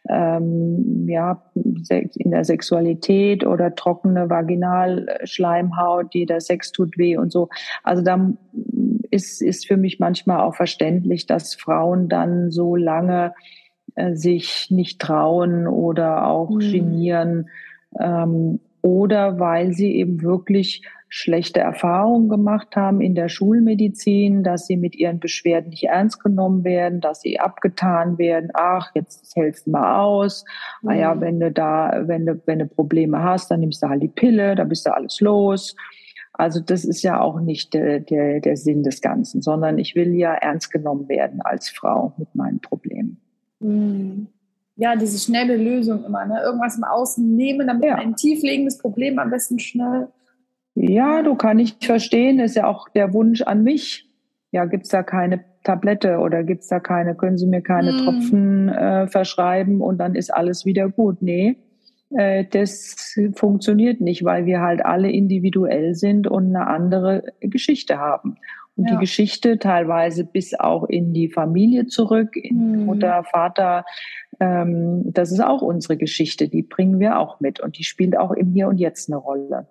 ähm, ja, in der Sexualität oder trockene Vaginalschleimhaut, die der Sex tut weh und so. Also da ist, ist für mich manchmal auch verständlich, dass Frauen dann so lange äh, sich nicht trauen oder auch mhm. genieren ähm, oder weil sie eben wirklich schlechte Erfahrungen gemacht haben in der Schulmedizin, dass sie mit ihren Beschwerden nicht ernst genommen werden, dass sie abgetan werden. Ach, jetzt hältst du mal aus. Mhm. Ah ja, wenn du da, wenn du, wenn du Probleme hast, dann nimmst du halt die Pille, da bist du alles los. Also das ist ja auch nicht der, der, der Sinn des Ganzen, sondern ich will ja ernst genommen werden als Frau mit meinen Problemen. Mhm ja, diese schnelle Lösung immer, ne? Irgendwas im Außen nehmen, damit ja. ein tieflegendes Problem am besten schnell. Ja, du kann ich verstehen, ist ja auch der Wunsch an mich. Ja, gibt's da keine Tablette oder gibt's da keine, können Sie mir keine mm. Tropfen äh, verschreiben und dann ist alles wieder gut. Nee, äh, das funktioniert nicht, weil wir halt alle individuell sind und eine andere Geschichte haben. Und ja. die Geschichte teilweise bis auch in die Familie zurück, in mhm. Mutter, Vater, ähm, das ist auch unsere Geschichte, die bringen wir auch mit und die spielt auch im Hier und Jetzt eine Rolle.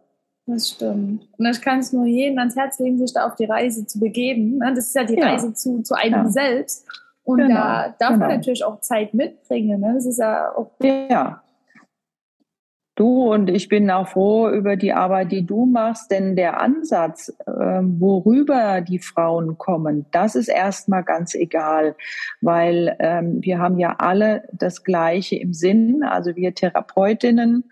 Das stimmt. Und ich kann es nur jedem ans Herz legen, sich da auf die Reise zu begeben. Ne? Das ist ja die ja. Reise zu, zu einem ja. selbst. Und genau. da darf genau. man natürlich auch Zeit mitbringen. Ne? Das ist ja auch. Ja. Du und ich bin auch froh über die Arbeit, die du machst, denn der Ansatz, äh, worüber die Frauen kommen, das ist erstmal ganz egal, weil ähm, wir haben ja alle das Gleiche im Sinn, also wir Therapeutinnen,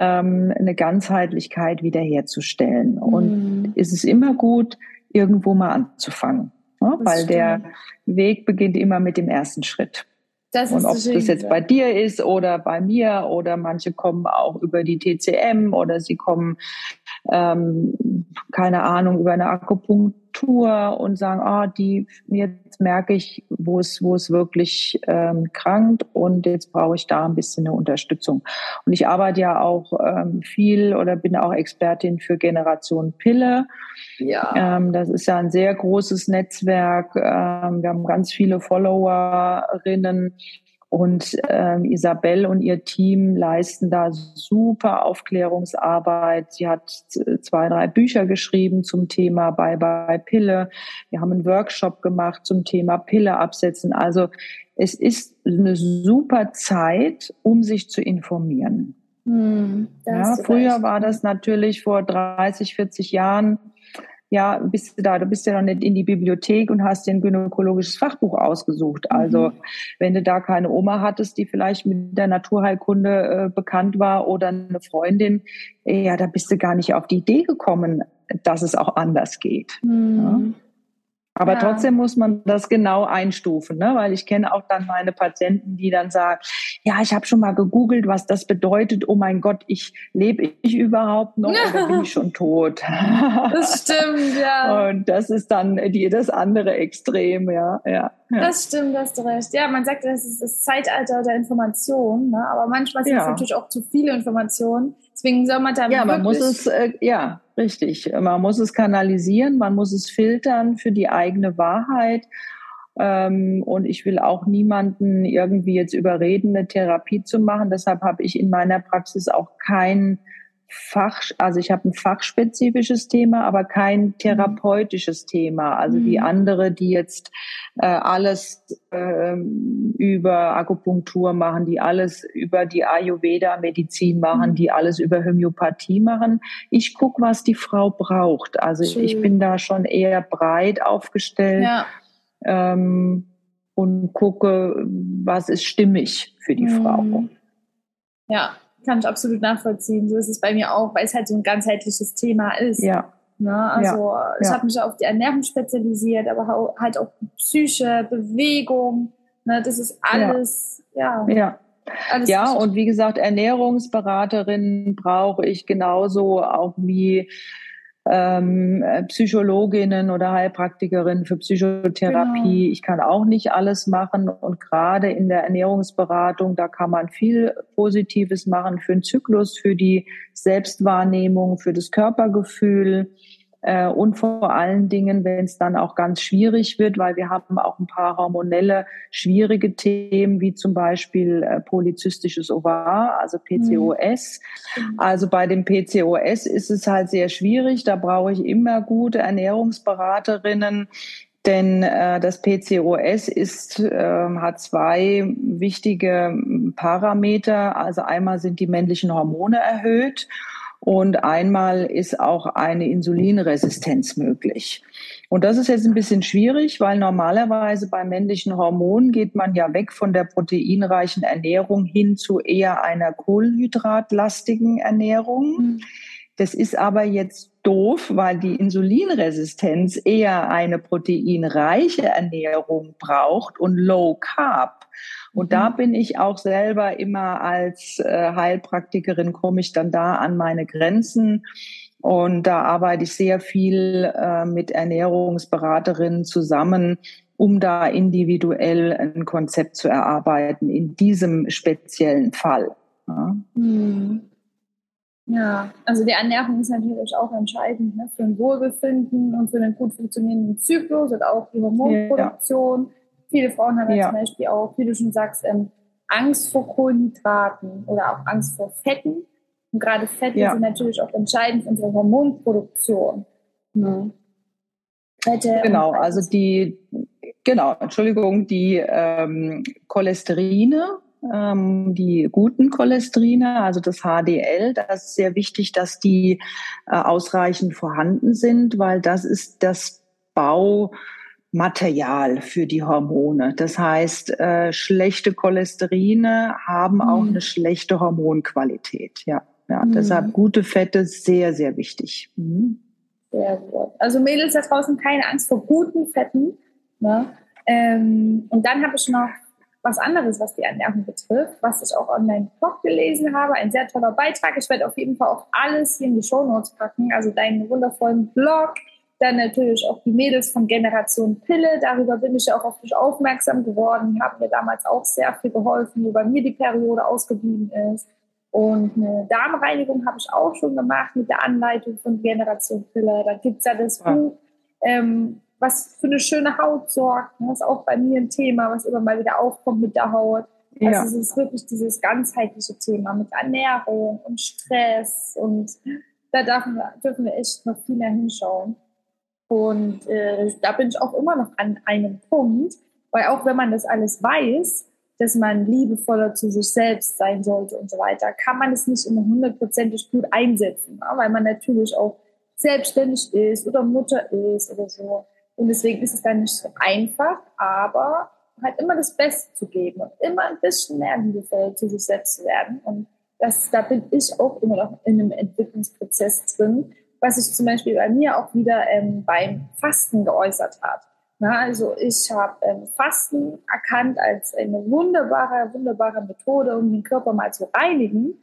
ähm, eine Ganzheitlichkeit wiederherzustellen. Mhm. Und es ist immer gut, irgendwo mal anzufangen, ne? weil stimmt. der Weg beginnt immer mit dem ersten Schritt. Das und ob das jetzt bei dir ist oder bei mir oder manche kommen auch über die TCM oder sie kommen, ähm, keine Ahnung, über eine Akupunktur und sagen, ah, die, jetzt merke ich, wo es, wo es wirklich ähm, krankt und jetzt brauche ich da ein bisschen eine Unterstützung. Und ich arbeite ja auch ähm, viel oder bin auch Expertin für Generation Pille. Ja. Ähm, das ist ja ein sehr großes Netzwerk. Ähm, wir haben ganz viele Followerinnen. Und ähm, Isabel und ihr Team leisten da super Aufklärungsarbeit. Sie hat zwei, drei Bücher geschrieben zum Thema Bye Bye Pille. Wir haben einen Workshop gemacht zum Thema Pille absetzen. Also es ist eine super Zeit, um sich zu informieren. Hm, ja, früher war das natürlich vor 30, 40 Jahren ja, bist du da, du bist ja noch nicht in die Bibliothek und hast dir ein gynäkologisches Fachbuch ausgesucht. Also mhm. wenn du da keine Oma hattest, die vielleicht mit der Naturheilkunde äh, bekannt war oder eine Freundin, ja, da bist du gar nicht auf die Idee gekommen, dass es auch anders geht. Mhm. Ja? Aber ja. trotzdem muss man das genau einstufen, ne? weil ich kenne auch dann meine Patienten, die dann sagen, ja, ich habe schon mal gegoogelt, was das bedeutet. Oh mein Gott, ich lebe ich überhaupt noch oder bin ich schon tot? Das stimmt, ja. Und das ist dann die, das andere Extrem, ja, ja. ja. Das stimmt, hast du recht. Ja, man sagt, das ist das Zeitalter der Information, ne? aber manchmal sind es natürlich auch zu viele Informationen. Deswegen soll man da Ja, man muss es, äh, ja, richtig. Man muss es kanalisieren, man muss es filtern für die eigene Wahrheit. Ähm, und ich will auch niemanden irgendwie jetzt überreden, eine Therapie zu machen. Deshalb habe ich in meiner Praxis auch kein Fach, also ich habe ein fachspezifisches Thema, aber kein mhm. therapeutisches Thema. Also mhm. die andere, die jetzt äh, alles äh, über Akupunktur machen, die alles über die Ayurveda-Medizin machen, mhm. die alles über Homöopathie machen. Ich gucke, was die Frau braucht. Also Schön. ich bin da schon eher breit aufgestellt. Ja. Ähm, und gucke, was ist stimmig für die mhm. Frau. Ja, kann ich absolut nachvollziehen. So ist es bei mir auch, weil es halt so ein ganzheitliches Thema ist. Ja. Ne? Also ja, ich ja. habe mich auf die Ernährung spezialisiert, aber halt auch Psyche, Bewegung. Ne? Das ist alles, ja. Ja. ja. Alles ja, und wie gesagt, Ernährungsberaterinnen brauche ich genauso auch wie ähm, äh, Psychologinnen oder Heilpraktikerinnen für Psychotherapie. Genau. Ich kann auch nicht alles machen und gerade in der Ernährungsberatung, da kann man viel Positives machen für den Zyklus, für die Selbstwahrnehmung, für das Körpergefühl. Äh, und vor allen Dingen, wenn es dann auch ganz schwierig wird, weil wir haben auch ein paar hormonelle schwierige Themen, wie zum Beispiel äh, polyzystisches Ovar, also PCOS. Mhm. Also bei dem PCOS ist es halt sehr schwierig. Da brauche ich immer gute Ernährungsberaterinnen, denn äh, das PCOS ist, äh, hat zwei wichtige Parameter. Also einmal sind die männlichen Hormone erhöht und einmal ist auch eine Insulinresistenz möglich. Und das ist jetzt ein bisschen schwierig, weil normalerweise bei männlichen Hormonen geht man ja weg von der proteinreichen Ernährung hin zu eher einer kohlenhydratlastigen Ernährung. Mhm. Das ist aber jetzt doof, weil die Insulinresistenz eher eine proteinreiche Ernährung braucht und Low Carb. Und da mhm. bin ich auch selber immer als äh, Heilpraktikerin, komme ich dann da an meine Grenzen. Und da arbeite ich sehr viel äh, mit Ernährungsberaterinnen zusammen, um da individuell ein Konzept zu erarbeiten in diesem speziellen Fall. Ja. Hm. Ja, also die Ernährung ist natürlich auch entscheidend ne, für ein Wohlbefinden und für einen gut funktionierenden Zyklus und auch die Hormonproduktion. Ja. Viele Frauen haben ja. zum Beispiel auch, wie du schon sagst, ähm, Angst vor Kohlenhydraten oder auch Angst vor Fetten. Und gerade Fette ja. sind natürlich auch entscheidend für unsere Hormonproduktion. Ne? Fette genau, also die, genau, Entschuldigung, die ähm, Cholesterine ähm, die guten Cholesterine, also das HDL, das ist sehr wichtig, dass die äh, ausreichend vorhanden sind, weil das ist das Baumaterial für die Hormone. Das heißt, äh, schlechte Cholesterine haben mhm. auch eine schlechte Hormonqualität. Ja, ja mhm. deshalb gute Fette sehr, sehr wichtig. Mhm. Sehr gut. Also Mädels da draußen keine Angst vor guten Fetten. Ne? Ähm, und dann habe ich noch was anderes, was die Ernährung betrifft, was ich auch online Blog gelesen habe. Ein sehr toller Beitrag. Ich werde auf jeden Fall auch alles hier in die Show Notes packen. Also deinen wundervollen Blog, dann natürlich auch die Mädels von Generation Pille. Darüber bin ich ja auch auf dich aufmerksam geworden. Die haben mir damals auch sehr viel geholfen, wie bei mir die Periode ausgeblieben ist. Und eine Darmreinigung habe ich auch schon gemacht mit der Anleitung von Generation Pille. Da gibt's ja das Buch, ähm, was für eine schöne Haut sorgt. Das ist auch bei mir ein Thema, was immer mal wieder aufkommt mit der Haut. Also es ist wirklich dieses ganzheitliche Thema mit Ernährung und Stress und da dürfen wir, dürfen wir echt noch viel mehr hinschauen. Und äh, da bin ich auch immer noch an einem Punkt, weil auch wenn man das alles weiß, dass man liebevoller zu sich selbst sein sollte und so weiter, kann man es nicht immer hundertprozentig gut einsetzen, ne? weil man natürlich auch selbstständig ist oder Mutter ist oder so. Und deswegen ist es dann nicht so einfach, aber halt immer das Beste zu geben und immer ein bisschen mehr liebevoll zu sich selbst zu werden. Und das, da bin ich auch immer noch in einem Entwicklungsprozess drin, was sich zum Beispiel bei mir auch wieder ähm, beim Fasten geäußert hat. Na, also ich habe ähm, Fasten erkannt als eine wunderbare, wunderbare Methode, um den Körper mal zu reinigen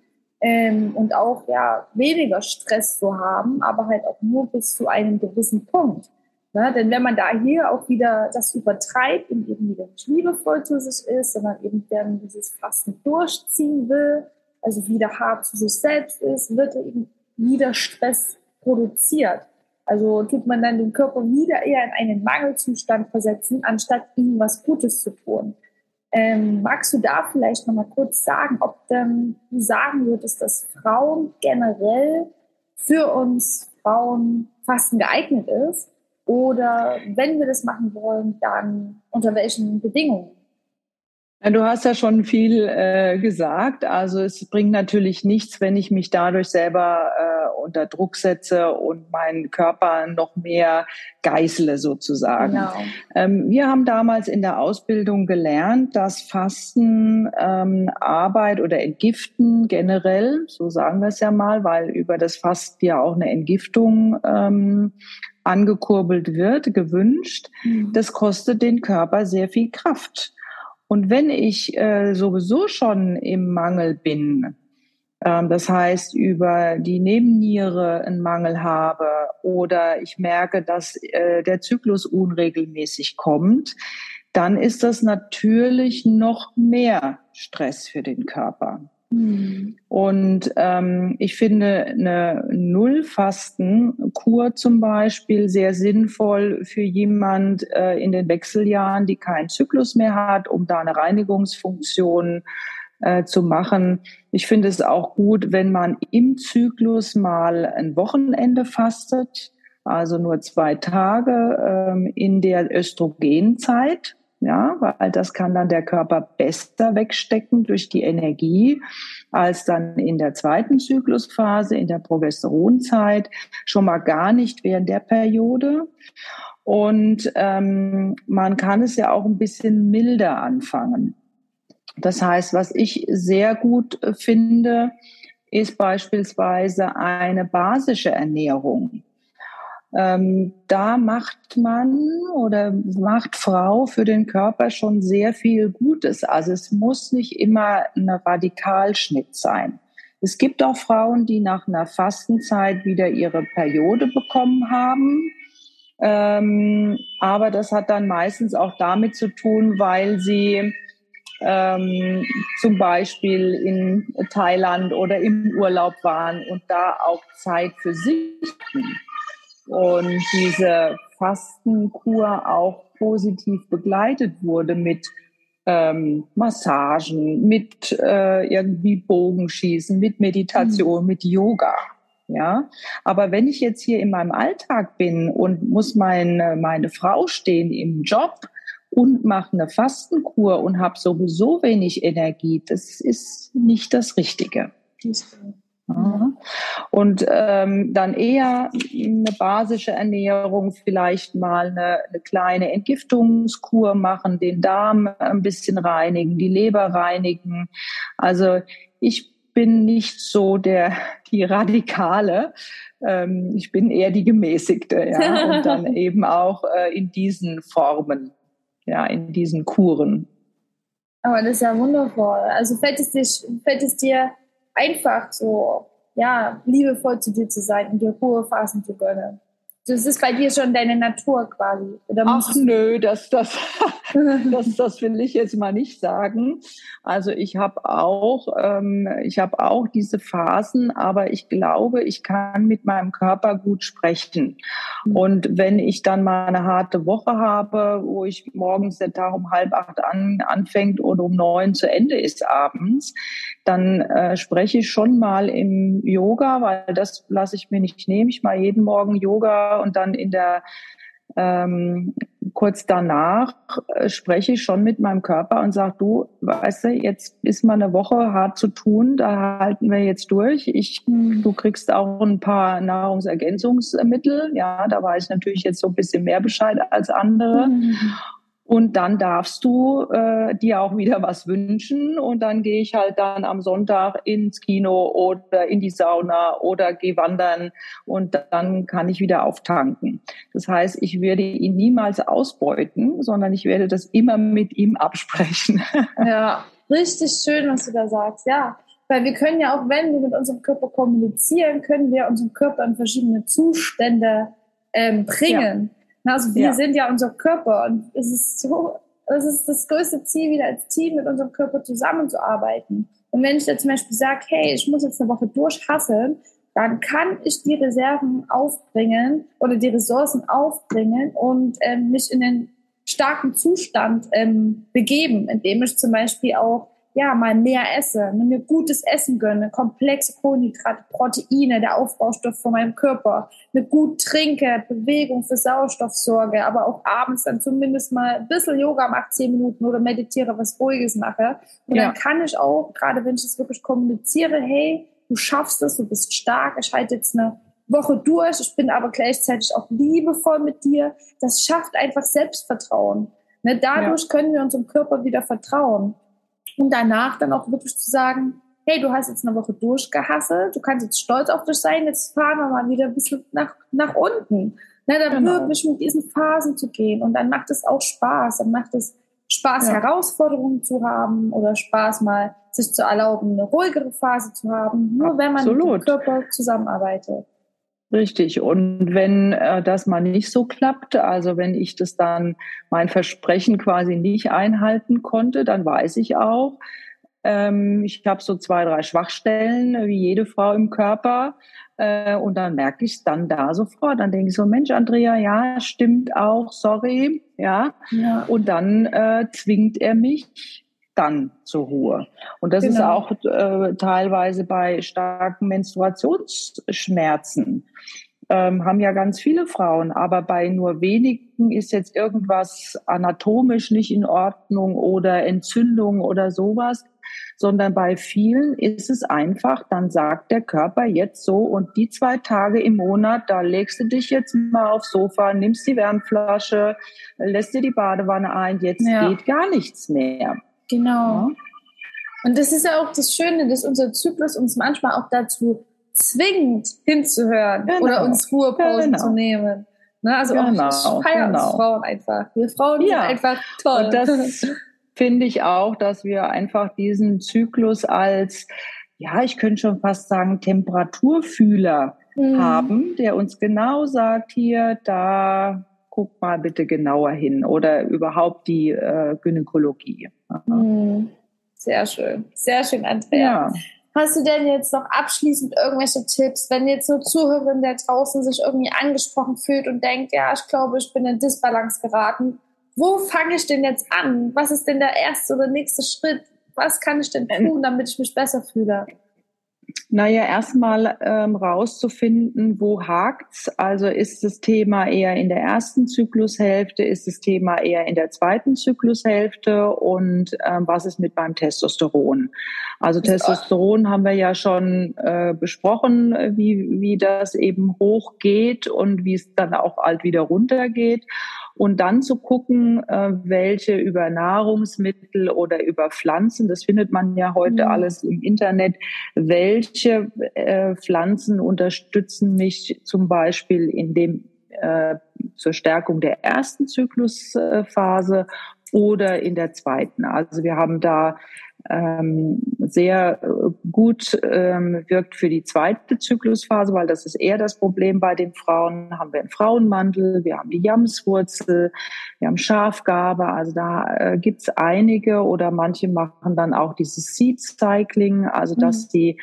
ähm, und auch ja weniger Stress zu haben, aber halt auch nur bis zu einem gewissen Punkt. Ne? Denn wenn man da hier auch wieder das übertreibt und eben wieder nicht liebevoll zu sich ist, sondern eben dann dieses Fasten durchziehen will, also wieder hart zu sich selbst ist, wird eben wieder Stress produziert. Also tut man dann den Körper wieder eher in einen Mangelzustand versetzen, anstatt ihm was Gutes zu tun. Ähm, magst du da vielleicht noch mal kurz sagen, ob denn du sagen würdest, dass Frauen generell für uns Frauen Fasten geeignet ist? Oder wenn wir das machen wollen, dann unter welchen Bedingungen? Du hast ja schon viel äh, gesagt. Also es bringt natürlich nichts, wenn ich mich dadurch selber äh, unter Druck setze und meinen Körper noch mehr geißle sozusagen. Genau. Ähm, wir haben damals in der Ausbildung gelernt, dass Fasten, ähm, Arbeit oder Entgiften generell, so sagen wir es ja mal, weil über das Fasten ja auch eine Entgiftung ähm, angekurbelt wird, gewünscht, mhm. das kostet den Körper sehr viel Kraft. Und wenn ich äh, sowieso schon im Mangel bin, das heißt über die Nebenniere einen Mangel habe oder ich merke, dass äh, der Zyklus unregelmäßig kommt, dann ist das natürlich noch mehr Stress für den Körper. Mhm. Und ähm, ich finde eine Nullfastenkur zum Beispiel sehr sinnvoll für jemand äh, in den Wechseljahren, die keinen Zyklus mehr hat, um da eine Reinigungsfunktion äh, zu machen. Ich finde es auch gut, wenn man im Zyklus mal ein Wochenende fastet, also nur zwei Tage ähm, in der Östrogenzeit ja, weil das kann dann der Körper besser wegstecken durch die Energie als dann in der zweiten Zyklusphase, in der Progesteronzeit, schon mal gar nicht während der Periode. Und ähm, man kann es ja auch ein bisschen milder anfangen. Das heißt, was ich sehr gut finde, ist beispielsweise eine basische Ernährung. Ähm, da macht man oder macht Frau für den Körper schon sehr viel Gutes. Also es muss nicht immer ein Radikalschnitt sein. Es gibt auch Frauen, die nach einer Fastenzeit wieder ihre Periode bekommen haben. Ähm, aber das hat dann meistens auch damit zu tun, weil sie ähm, zum Beispiel in Thailand oder im Urlaub waren und da auch Zeit für sich hatten und diese Fastenkur auch positiv begleitet wurde mit ähm, Massagen, mit äh, irgendwie Bogenschießen, mit Meditation, mhm. mit Yoga. Ja, aber wenn ich jetzt hier in meinem Alltag bin und muss meine, meine Frau stehen im Job und mache eine Fastenkur und habe sowieso wenig Energie, das ist nicht das Richtige. Ja. Und ähm, dann eher eine basische Ernährung, vielleicht mal eine, eine kleine Entgiftungskur machen, den Darm ein bisschen reinigen, die Leber reinigen. Also ich bin nicht so der die radikale. Ähm, ich bin eher die gemäßigte, ja, und dann eben auch äh, in diesen Formen, ja, in diesen Kuren. Aber das ist ja wundervoll. Also fällt es dir, fällt es dir einfach so, ja, liebevoll zu dir zu sein und dir Ruhephasen zu gönnen? Das ist bei dir schon deine Natur quasi. Ach nö, das, das, das, das will ich jetzt mal nicht sagen. Also ich habe auch, ähm, ich habe auch diese Phasen, aber ich glaube, ich kann mit meinem Körper gut sprechen. Mhm. Und wenn ich dann mal eine harte Woche habe, wo ich morgens der Tag um halb acht an, anfängt und um neun zu Ende ist abends, dann äh, spreche ich schon mal im Yoga, weil das lasse ich mir nicht nehmen. Ich mache jeden Morgen Yoga und dann in der ähm, kurz danach äh, spreche ich schon mit meinem Körper und sage, du, weißt du, jetzt ist mal eine Woche hart zu tun, da halten wir jetzt durch. Ich, mhm. du kriegst auch ein paar Nahrungsergänzungsmittel. Ja, da weiß ich natürlich jetzt so ein bisschen mehr Bescheid als andere. Mhm. Und dann darfst du äh, dir auch wieder was wünschen. Und dann gehe ich halt dann am Sonntag ins Kino oder in die Sauna oder gehe wandern und dann kann ich wieder auftanken. Das heißt, ich werde ihn niemals ausbeuten, sondern ich werde das immer mit ihm absprechen. Ja, richtig schön, was du da sagst. Ja, weil wir können ja auch, wenn wir mit unserem Körper kommunizieren, können wir unseren Körper in verschiedene Zustände ähm, bringen. Ja. Also wir ja. sind ja unser Körper und es ist so, es ist das größte Ziel, wieder als Team mit unserem Körper zusammenzuarbeiten. Und wenn ich jetzt zum Beispiel sage, hey, ich muss jetzt eine Woche durchhasseln, dann kann ich die Reserven aufbringen oder die Ressourcen aufbringen und ähm, mich in den starken Zustand ähm, begeben, indem ich zum Beispiel auch ja, mal mehr esse, mir gutes Essen gönne, komplexe Kohlenhydrate, Proteine, der Aufbaustoff von meinem Körper, eine gut trinke, Bewegung für Sauerstoff sorge, aber auch abends dann zumindest mal ein bisschen Yoga mache, zehn Minuten oder meditiere, was Ruhiges mache. Und ja. dann kann ich auch, gerade wenn ich es wirklich kommuniziere, hey, du schaffst es, du bist stark, ich halte jetzt eine Woche durch, ich bin aber gleichzeitig auch liebevoll mit dir. Das schafft einfach Selbstvertrauen. Ne, dadurch ja. können wir unserem Körper wieder vertrauen und danach dann auch wirklich zu sagen, hey, du hast jetzt eine Woche durchgehasselt, du kannst jetzt stolz auf dich sein, jetzt fahren wir mal wieder ein bisschen nach, nach unten. Ne, da genau. wirklich mit diesen Phasen zu gehen. Und dann macht es auch Spaß. Dann macht es Spaß, ja. Herausforderungen zu haben oder Spaß mal sich zu erlauben, eine ruhigere Phase zu haben, nur wenn man Absolut. mit dem Körper zusammenarbeitet. Richtig. Und wenn äh, das mal nicht so klappt, also wenn ich das dann mein Versprechen quasi nicht einhalten konnte, dann weiß ich auch, ähm, ich habe so zwei, drei Schwachstellen, wie jede Frau im Körper. Äh, und dann merke ich es dann da sofort. Dann denke ich so, Mensch, Andrea, ja, stimmt auch, sorry, ja. ja. Und dann äh, zwingt er mich dann zur Ruhe. Und das genau. ist auch äh, teilweise bei starken Menstruationsschmerzen. Ähm, haben ja ganz viele Frauen, aber bei nur wenigen ist jetzt irgendwas anatomisch nicht in Ordnung oder Entzündung oder sowas, sondern bei vielen ist es einfach, dann sagt der Körper jetzt so und die zwei Tage im Monat, da legst du dich jetzt mal aufs Sofa, nimmst die Wärmflasche, lässt dir die Badewanne ein, jetzt ja. geht gar nichts mehr. Genau. Ja. Und das ist ja auch das Schöne, dass unser Zyklus uns manchmal auch dazu zwingt, hinzuhören genau. oder uns Ruhepausen genau. zu nehmen. Ne? Also genau. auch feiern genau. Frauen einfach. Wir Frauen ja. sind einfach toll. Und das finde ich auch, dass wir einfach diesen Zyklus als, ja, ich könnte schon fast sagen, Temperaturfühler mhm. haben, der uns genau sagt, hier, da guck mal bitte genauer hin oder überhaupt die äh, Gynäkologie. Mhm. Sehr schön, sehr schön, Andrea. Ja. Hast du denn jetzt noch abschließend irgendwelche Tipps, wenn jetzt eine Zuhörerin der draußen sich irgendwie angesprochen fühlt und denkt, ja, ich glaube, ich bin in Disbalance geraten. Wo fange ich denn jetzt an? Was ist denn der erste oder nächste Schritt? Was kann ich denn tun, damit ich mich besser fühle? Naja, erstmal ähm, rauszufinden, wo hakt's. Also ist das Thema eher in der ersten Zyklushälfte, ist das Thema eher in der zweiten Zyklushälfte und ähm, was ist mit beim Testosteron? Also Testosteron haben wir ja schon äh, besprochen, wie, wie das eben hochgeht und wie es dann auch alt wieder runtergeht und dann zu gucken, äh, welche über Nahrungsmittel oder über Pflanzen, das findet man ja heute mhm. alles im Internet, welche äh, Pflanzen unterstützen mich zum Beispiel in dem äh, zur Stärkung der ersten Zyklusphase oder in der zweiten. Also wir haben da ähm, sehr äh, gut ähm, wirkt für die zweite Zyklusphase, weil das ist eher das Problem bei den Frauen. Haben wir einen Frauenmantel, wir haben die Jamswurzel, wir haben Schafgabe. Also da äh, gibt's einige oder manche machen dann auch dieses Seed Cycling, also dass mhm. die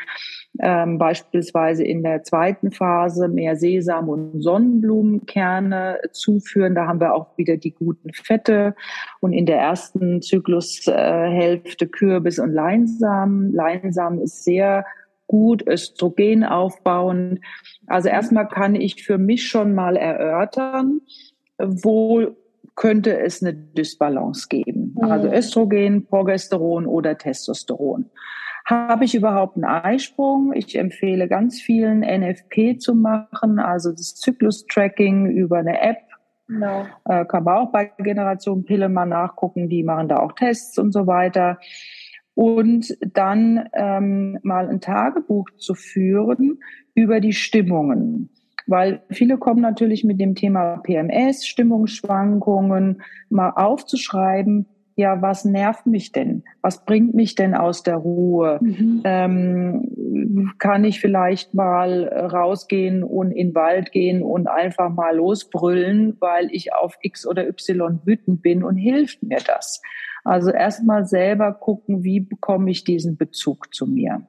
ähm, beispielsweise in der zweiten Phase mehr Sesam und Sonnenblumenkerne zuführen. Da haben wir auch wieder die guten Fette und in der ersten Zyklushälfte äh, Kürbis und Leinsamen. Leinsamen ist sehr gut Östrogen aufbauend. Also erstmal kann ich für mich schon mal erörtern, wo könnte es eine Dysbalance geben. Also Östrogen, Progesteron oder Testosteron. Habe ich überhaupt einen Eisprung? Ich empfehle ganz vielen NFP zu machen, also das Zyklus-Tracking über eine App. No. Äh, kann man auch bei Generation Pille mal nachgucken, die machen da auch Tests und so weiter. Und dann ähm, mal ein Tagebuch zu führen über die Stimmungen. Weil viele kommen natürlich mit dem Thema PMS, Stimmungsschwankungen, mal aufzuschreiben, ja, was nervt mich denn? Was bringt mich denn aus der Ruhe? Mhm. Ähm, kann ich vielleicht mal rausgehen und in den Wald gehen und einfach mal losbrüllen, weil ich auf X oder Y wütend bin und hilft mir das? Also erstmal selber gucken, wie bekomme ich diesen Bezug zu mir?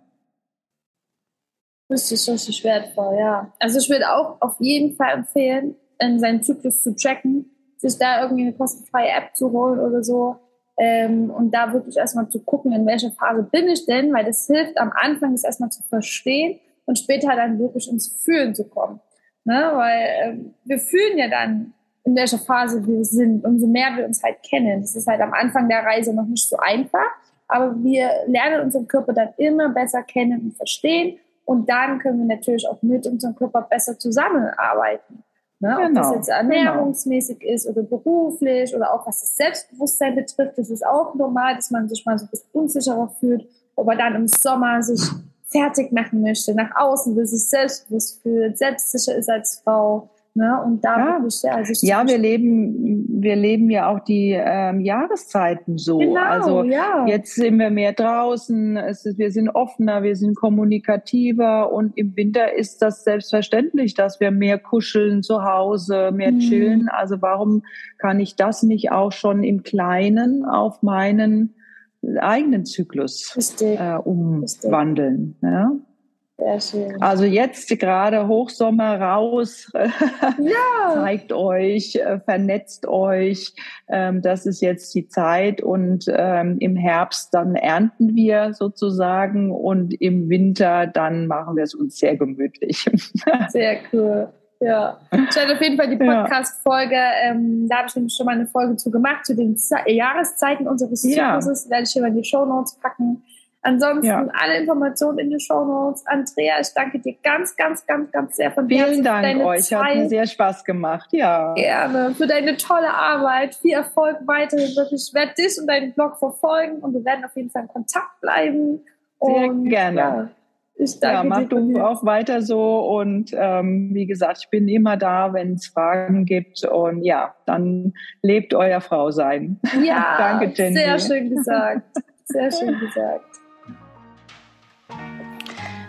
Das ist richtig wertvoll, ja. Also ich würde auch auf jeden Fall empfehlen, seinen Zyklus zu tracken, sich da irgendwie eine kostenfreie App zu holen oder so ähm, und da wirklich erstmal zu gucken, in welcher Phase bin ich denn, weil das hilft am Anfang, das erstmal zu verstehen und später dann wirklich ins Fühlen zu kommen. Ne? Weil ähm, wir fühlen ja dann, in welcher Phase wir sind, umso mehr wir uns halt kennen. Das ist halt am Anfang der Reise noch nicht so einfach, aber wir lernen unseren Körper dann immer besser kennen und verstehen und dann können wir natürlich auch mit unserem Körper besser zusammenarbeiten. Ne? Genau, Ob das genau, jetzt ernährungsmäßig genau. ist oder beruflich oder auch was das Selbstbewusstsein betrifft, das ist auch normal, dass man sich mal so ein bisschen unsicherer fühlt, ob er dann im Sommer sich fertig machen möchte, nach außen will, sich selbstbewusst fühlt, selbstsicher ist als Frau. Ne? Und da ja. ja, also ja, wir leben, wir leben ja auch die ähm, Jahreszeiten so. Genau, also ja. jetzt sind wir mehr draußen, es ist, wir sind offener, wir sind kommunikativer und im Winter ist das selbstverständlich, dass wir mehr kuscheln zu Hause, mehr mhm. chillen. Also warum kann ich das nicht auch schon im Kleinen auf meinen eigenen Zyklus äh, umwandeln? Ja? Sehr schön. Also jetzt gerade Hochsommer raus, ja. zeigt euch, äh, vernetzt euch. Ähm, das ist jetzt die Zeit und ähm, im Herbst dann ernten wir sozusagen und im Winter dann machen wir es uns sehr gemütlich. Sehr cool. Ja, ich hatte auf jeden Fall die Podcast-Folge, ähm, da habe ich nämlich schon mal eine Folge zu gemacht, zu den Z Jahreszeiten unseres Zykluses, ja. werde ich hier mal in die Show Notes packen. Ansonsten ja. alle Informationen in den Show Notes. Andrea, ich danke dir ganz, ganz, ganz, ganz sehr von Vielen Dank euch, Zeit. hat mir sehr Spaß gemacht. Ja. Gerne für deine tolle Arbeit. Viel Erfolg weiterhin. Wirklich, ich werde dich und deinen Blog verfolgen und wir werden auf jeden Fall in Kontakt bleiben. Sehr und, gerne. Ja, ich danke ja, mach du auch weiter so und ähm, wie gesagt, ich bin immer da, wenn es Fragen gibt und ja, dann lebt euer Frau sein. Ja, danke Jenny. Sehr schön gesagt. Sehr schön gesagt.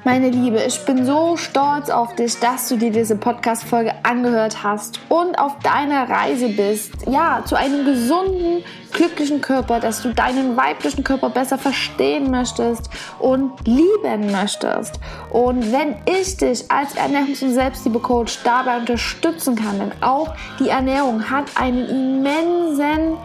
Meine Liebe, ich bin so stolz auf dich, dass du dir diese Podcast-Folge angehört hast und auf deiner Reise bist, ja, zu einem gesunden, glücklichen Körper, dass du deinen weiblichen Körper besser verstehen möchtest und lieben möchtest. Und wenn ich dich als Ernährungs- und Selbstliebe-Coach dabei unterstützen kann, denn auch die Ernährung hat einen immensen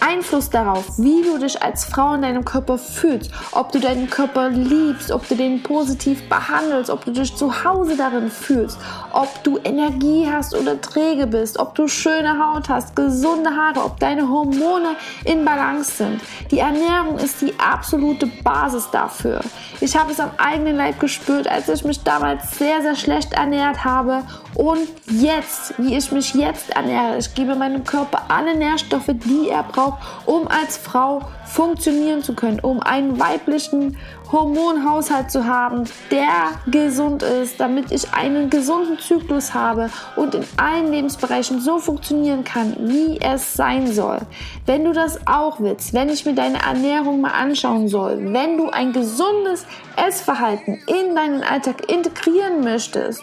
Einfluss darauf, wie du dich als Frau in deinem Körper fühlst, ob du deinen Körper liebst, ob du den positiv behandelst, ob du dich zu Hause darin fühlst, ob du Energie hast oder träge bist, ob du schöne Haut hast, gesunde Haare, ob deine Hormone in Balance sind. Die Ernährung ist die absolute Basis dafür. Ich habe es am eigenen Leib gespürt, als ich mich damals sehr, sehr schlecht ernährt habe und jetzt, wie ich mich jetzt ernähre. Ich gebe meinem Körper alle Nährstoffe, die er braucht, um als Frau funktionieren zu können, um einen weiblichen Hormonhaushalt zu haben, der gesund ist, damit ich einen gesunden Zyklus habe und in allen Lebensbereichen so funktionieren kann, wie es sein soll. Wenn du das auch willst, wenn ich mir deine Ernährung mal anschauen soll, wenn du ein gesundes Essverhalten in deinen Alltag integrieren möchtest,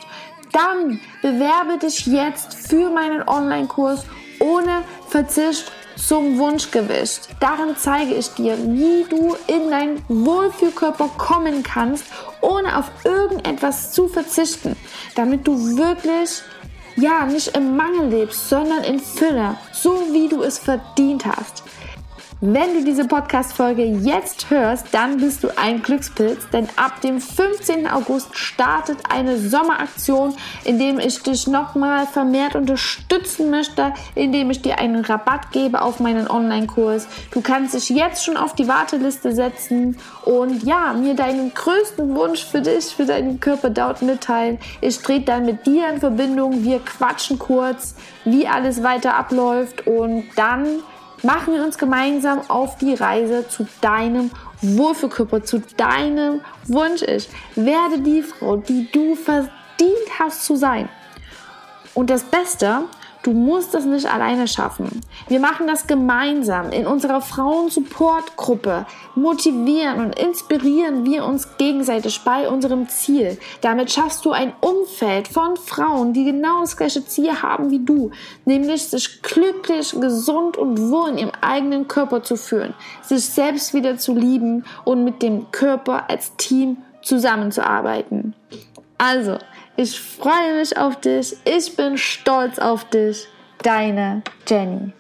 dann bewerbe dich jetzt für meinen Online-Kurs ohne Verzicht zum Wunschgewicht. Darin zeige ich dir, wie du in deinen Wohlfühlkörper kommen kannst, ohne auf irgendetwas zu verzichten, damit du wirklich ja, nicht im Mangel lebst, sondern in Fülle, so wie du es verdient hast. Wenn du diese Podcast-Folge jetzt hörst, dann bist du ein Glückspilz, denn ab dem 15. August startet eine Sommeraktion, in dem ich dich nochmal vermehrt unterstützen möchte, indem ich dir einen Rabatt gebe auf meinen Online-Kurs. Du kannst dich jetzt schon auf die Warteliste setzen und ja, mir deinen größten Wunsch für dich, für deinen Körper dort mitteilen. Ich trete dann mit dir in Verbindung, wir quatschen kurz, wie alles weiter abläuft und dann machen wir uns gemeinsam auf die Reise zu deinem Wohlfühlkörper, zu deinem Wunsch. Ich werde die Frau, die du verdient hast zu sein. Und das Beste, Du musst es nicht alleine schaffen. Wir machen das gemeinsam in unserer Frauen-Support-Gruppe. Motivieren und inspirieren wir uns gegenseitig bei unserem Ziel. Damit schaffst du ein Umfeld von Frauen, die genau das gleiche Ziel haben wie du, nämlich sich glücklich, gesund und wohl in ihrem eigenen Körper zu fühlen, sich selbst wieder zu lieben und mit dem Körper als Team zusammenzuarbeiten. Also, ich freue mich auf dich. Ich bin stolz auf dich. Deine Jenny.